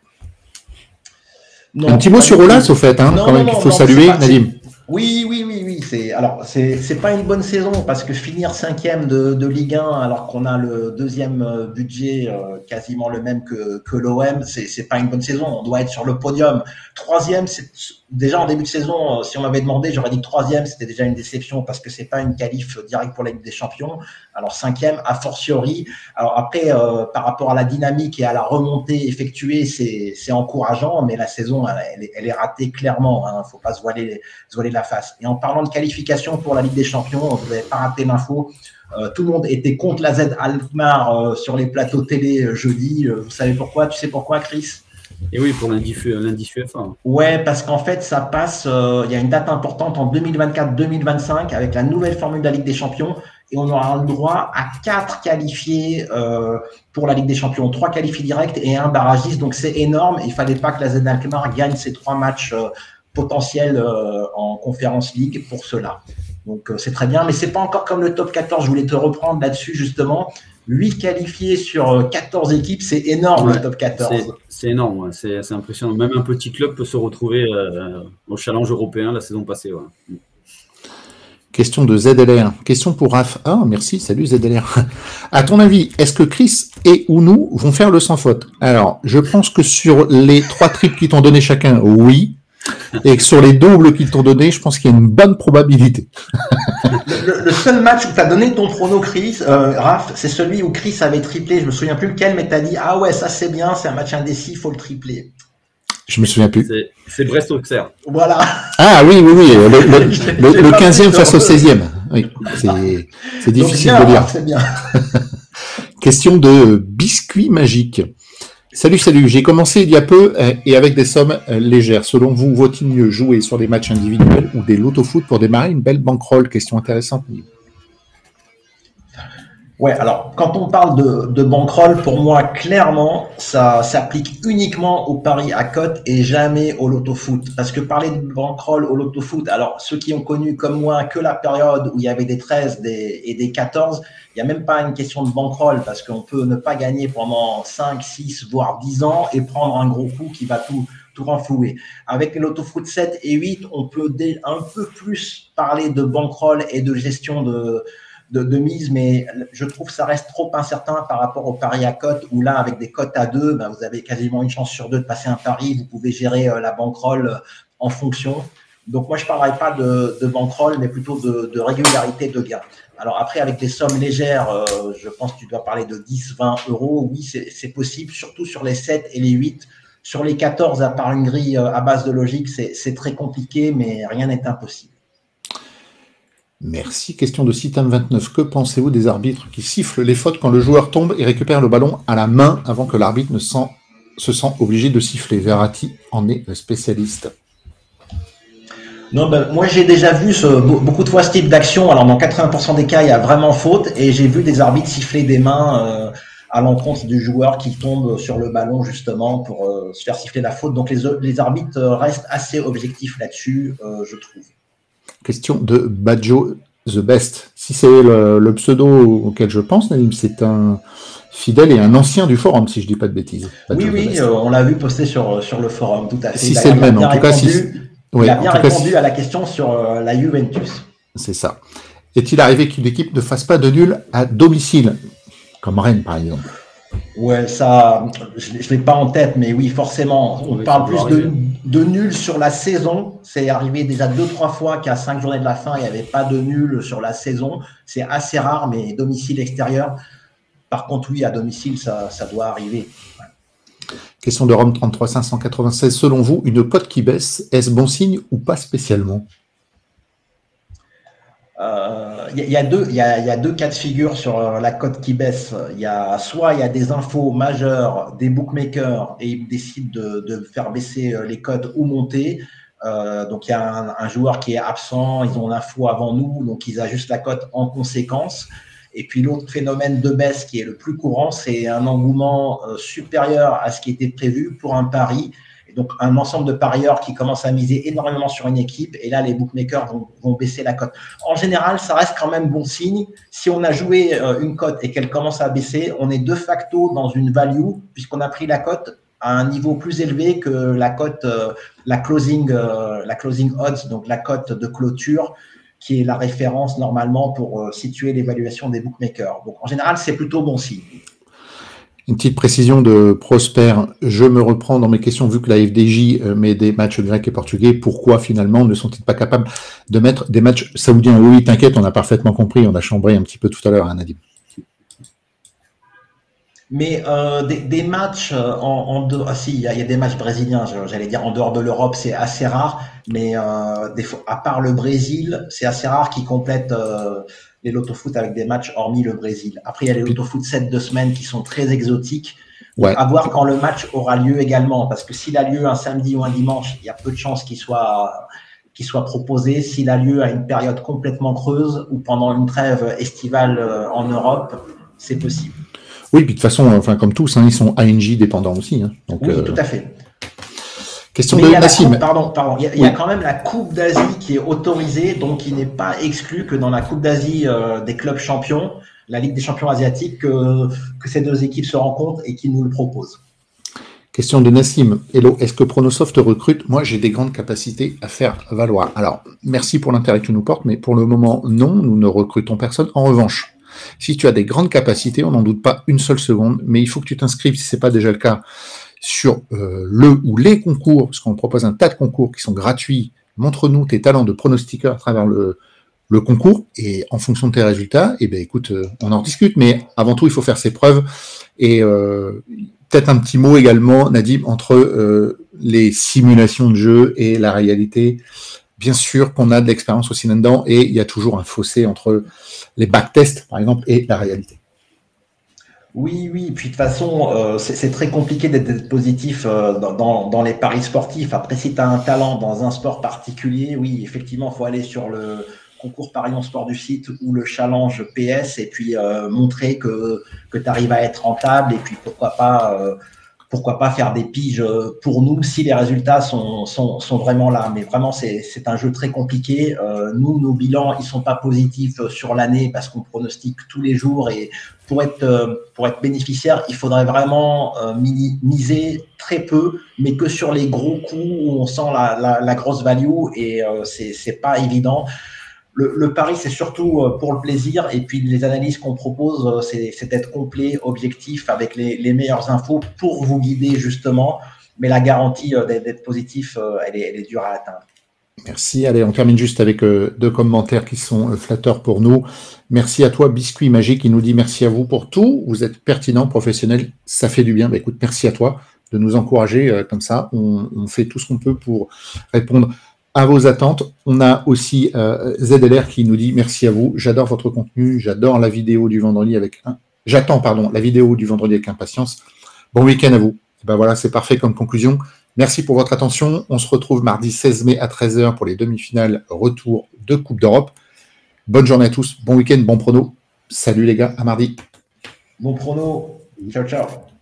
Un petit mot sur Olas, au fait, hein, quand même qu'il faut saluer, Nadim. Oui, oui, oui, oui. C'est alors c'est pas une bonne saison parce que finir cinquième de, de Ligue 1 alors qu'on a le deuxième euh, budget euh, quasiment le même que que l'OM, c'est pas une bonne saison. On doit être sur le podium. Troisième, c'est déjà en début de saison, euh, si on m'avait demandé, j'aurais dit troisième, c'était déjà une déception parce que c'est pas une qualif directe pour la Ligue des Champions. Alors cinquième, a fortiori. Alors après, euh, par rapport à la dynamique et à la remontée effectuée, c'est c'est encourageant, mais la saison, elle, elle, est ratée clairement. Hein, faut pas se voiler se voiler la face. Et en parlant de qualification pour la Ligue des Champions, vous n'avez pas raté l'info. Euh, tout le monde était contre la Z Alkmaar sur les plateaux télé jeudi. vous savez pourquoi? Tu sais pourquoi, Chris? Et oui, pour l'indice UEFA. Ouais, parce qu'en fait, ça passe, euh, il y a une date importante en 2024-2025 avec la nouvelle formule de la Ligue des Champions et on aura le droit à quatre qualifiés euh, pour la Ligue des Champions, trois qualifiés directs et un barragiste. Donc c'est énorme. Il fallait pas que la Z Alkmaar gagne ces trois matchs euh, potentiels en Conférence League pour cela. Donc c'est très bien, mais c'est pas encore comme le top 14. Je voulais te reprendre là-dessus justement. 8 qualifiés sur 14 euh, équipes, c'est énorme le top 14. C'est énorme, c'est impressionnant. Même un petit club peut se retrouver euh, au challenge européen la saison passée. Question de ZLR. Question pour Raph. Ah, merci, salut ZLR. À ton avis, est-ce que Chris et ou nous vont faire le sans faute? Alors, je pense que sur les trois trips qui t'ont donné chacun, oui. Et sur les doubles qu'ils t'ont donné, je pense qu'il y a une bonne probabilité. le, seul match où tu as donné ton prono, Chris, euh, Raph, c'est celui où Chris avait triplé. Je me souviens plus lequel, mais tu as dit Ah ouais, ça c'est bien, c'est un match indécis, il faut le tripler. Je me souviens plus. C'est Brest-Auxerre. Voilà. Ah oui, oui, oui. Le, 15e <laughs> face au 16e. Oui, c'est difficile de lire. Bien. <laughs> Question de biscuit magique. Salut, salut. J'ai commencé il y a peu euh, et avec des sommes euh, légères. Selon vous, vaut-il mieux jouer sur des matchs individuels ou des loto-foot pour démarrer une belle bankroll Question intéressante. Ouais, alors quand on parle de, de bankroll, pour moi, clairement, ça s'applique uniquement au paris à cote et jamais au loto-foot. Parce que parler de bankroll au loto-foot, alors ceux qui ont connu comme moi que la période où il y avait des 13 et des 14, il n'y a même pas une question de bankroll parce qu'on peut ne pas gagner pendant 5, 6, voire 10 ans et prendre un gros coup qui va tout, tout renflouer. Avec l'autofoot 7 et 8, on peut un peu plus parler de bankroll et de gestion de, de, mise, mais je trouve ça reste trop incertain par rapport au pari à cote, où là, avec des cotes à deux, ben, vous avez quasiment une chance sur deux de passer un pari, vous pouvez gérer euh, la bankroll euh, en fonction. Donc moi, je ne parlerai pas de, de mais plutôt de, de, régularité de gain. Alors après, avec des sommes légères, euh, je pense que tu dois parler de 10, 20 euros. Oui, c'est possible, surtout sur les 7 et les 8. Sur les 14, à part une grille à base de logique, c'est très compliqué, mais rien n'est impossible. Merci. Question de Citam29. Que pensez-vous des arbitres qui sifflent les fautes quand le joueur tombe et récupère le ballon à la main avant que l'arbitre ne se sent obligé de siffler? Verratti en est le spécialiste. Non, ben, moi j'ai déjà vu beaucoup de fois ce type d'action. Alors dans 80% des cas, il y a vraiment faute et j'ai vu des arbitres siffler des mains euh, à l'encontre du joueur qui tombe sur le ballon justement pour euh, se faire siffler la faute. Donc les, arbitres restent assez objectifs là-dessus, euh, je trouve. Question de Badjo The Best. Si c'est le, pseudo auquel je pense, c'est un fidèle et un ancien du forum, si je ne dis pas de bêtises. oui, oui, euh, on l'a vu poster sur, sur le forum, tout à fait. Si c'est le même, en tout cas, si. il a bien répondu à la question sur euh, la Juventus. C'est ça. Est-il arrivé qu'une équipe ne fasse pas de nul à domicile, comme Rennes par exemple Ouais, ça, je ne l'ai pas en tête, mais oui, forcément. On parle plus de, de, nul sur la saison. C'est arrivé déjà deux, trois fois qu'à cinq journées de la fin, il n'y avait pas de nul sur la saison. C'est assez rare, mais domicile extérieur. Par contre, oui, à domicile, ça, ça doit arriver. Question de Rome 33 596. Selon vous, une cote qui baisse, est-ce bon signe ou pas spécialement? Il euh, y, a deux, y, a, deux cas de figure sur euh, la cote qui baisse. Il y a soit il y a des infos majeures des bookmakers et ils décident de, faire baisser euh, les cotes ou monter. donc il y a un, joueur qui est absent, ils ont l'info avant nous, donc ils ajustent la cote en conséquence. Et puis l'autre phénomène de baisse qui est le plus courant, c'est un engouement supérieur à ce qui était prévu pour un pari donc un ensemble de parieurs qui commencent à miser énormément sur une équipe, et là les bookmakers vont, baisser la cote. En général, ça reste quand même bon signe. Si on a joué euh, une cote et qu'elle commence à baisser, on est de facto dans une value puisqu'on a pris la cote à un niveau plus élevé que la cote, euh, la closing, euh, la closing odds, donc la cote de clôture qui est la référence normalement pour situer l'évaluation des bookmakers. Donc en général, c'est plutôt bon signe. Une petite précision de Prosper. Je me reprends dans mes questions, vu que la FDJ euh, met des matchs grecs et portugais. Pourquoi finalement ne sont-ils pas capables de mettre des matchs saoudiens? Oui, t'inquiète, on a parfaitement compris. On a chambré un petit peu tout à l'heure, hein. Mais euh, des, matchs euh, en, dehors, ah si, il y, a des matchs brésiliens, j'allais dire en dehors de l'Europe, c'est assez rare. Mais à part le Brésil, c'est assez rare qu'ils complètent les loto-foot avec des matchs hormis le Brésil. Après, il y a les loto-foot 7 de semaine qui sont très exotiques. À voir quand le match aura lieu également, parce que s'il a lieu un samedi ou un dimanche, il y a peu de chances qu'il soit, qu'il soit proposé. S'il a lieu à une période complètement creuse ou pendant une trêve estivale euh, en Europe, c'est possible. Oui, puis de toute façon, enfin comme tous, hein, ils sont ANJ dépendants aussi. Hein. Donc, oui, euh, tout à fait. Question de Nassim. pardon, pardon. Il y, a, quand même la Coupe d'Asie qui est autorisée, donc il n'est pas exclu que dans la Coupe d'Asie euh, des clubs champions, la Ligue des champions asiatiques, que, ces deux équipes se rencontrent et qu'ils nous le proposent. Question de Nassim. Hello, est-ce que Pronosoft recrute? Moi, j'ai des grandes capacités à faire valoir. Alors, merci pour l'intérêt que tu nous portes, mais pour le moment, non, nous ne recrutons personne. En revanche, si tu as des grandes capacités, on n'en doute pas une seule seconde, mais il faut que tu t'inscrives si ce n'est pas déjà le cas sur euh, le ou les concours, parce qu'on propose un tas de concours qui sont gratuits. Montre-nous tes talents de pronostiqueur à travers le, concours et en fonction de tes résultats, eh ben écoute, euh, on en discute, mais avant tout, il faut faire ses preuves. Et euh, peut-être un petit mot également, Nadim, entre les simulations de jeu et la réalité. Bien sûr qu'on a de l'expérience aussi là-dedans, et il y a toujours un fossé entre les backtests, par exemple, et la réalité. Oui, oui, puis de toute façon, c'est très compliqué d'être positif dans, dans, les paris sportifs. Après, si tu as un talent dans un sport particulier, oui, effectivement, il faut aller sur le, concours Paris en sport du site ou le challenge PS et puis euh, montrer que, que tu arrives à être rentable et puis pourquoi pas, euh, pourquoi pas faire des piges pour nous si les résultats sont, vraiment là. Mais vraiment, c'est un jeu très compliqué. Euh, nous, nos bilans, ils sont pas positifs sur l'année parce qu'on pronostique tous les jours et pour être, pour être bénéficiaire, il faudrait vraiment miser très peu, mais que sur les gros coups où on sent la, grosse value et c'est pas évident le, pari, c'est surtout euh, pour le plaisir. Et puis, les analyses qu'on propose, euh, c'est d'être complet, objectif, avec les, meilleures infos pour vous guider, justement. Mais la garantie euh, d'être positif, elle est, dure à atteindre. Merci. Allez, on termine juste avec deux commentaires qui sont flatteurs pour nous. Merci à toi, Biscuit Magique, qui nous dit merci à vous pour tout. Vous êtes pertinent, professionnel, ça fait du bien. Bah, écoute, merci à toi de nous encourager comme ça. on fait tout ce qu'on peut pour répondre à vos attentes. On a aussi euh, ZLR qui nous dit merci à vous, j'adore votre contenu, j'adore la vidéo du vendredi avec j'attends pardon la vidéo du vendredi avec impatience. Bon week-end à vous. ben voilà, c'est parfait comme conclusion. Merci pour votre attention. On se retrouve mardi 16 mai à 13h pour les demi-finales retour de Coupe d'Europe. Bonne journée à tous, bon week-end, bon prono. Salut les gars, à mardi. Bon prono. Ciao ciao.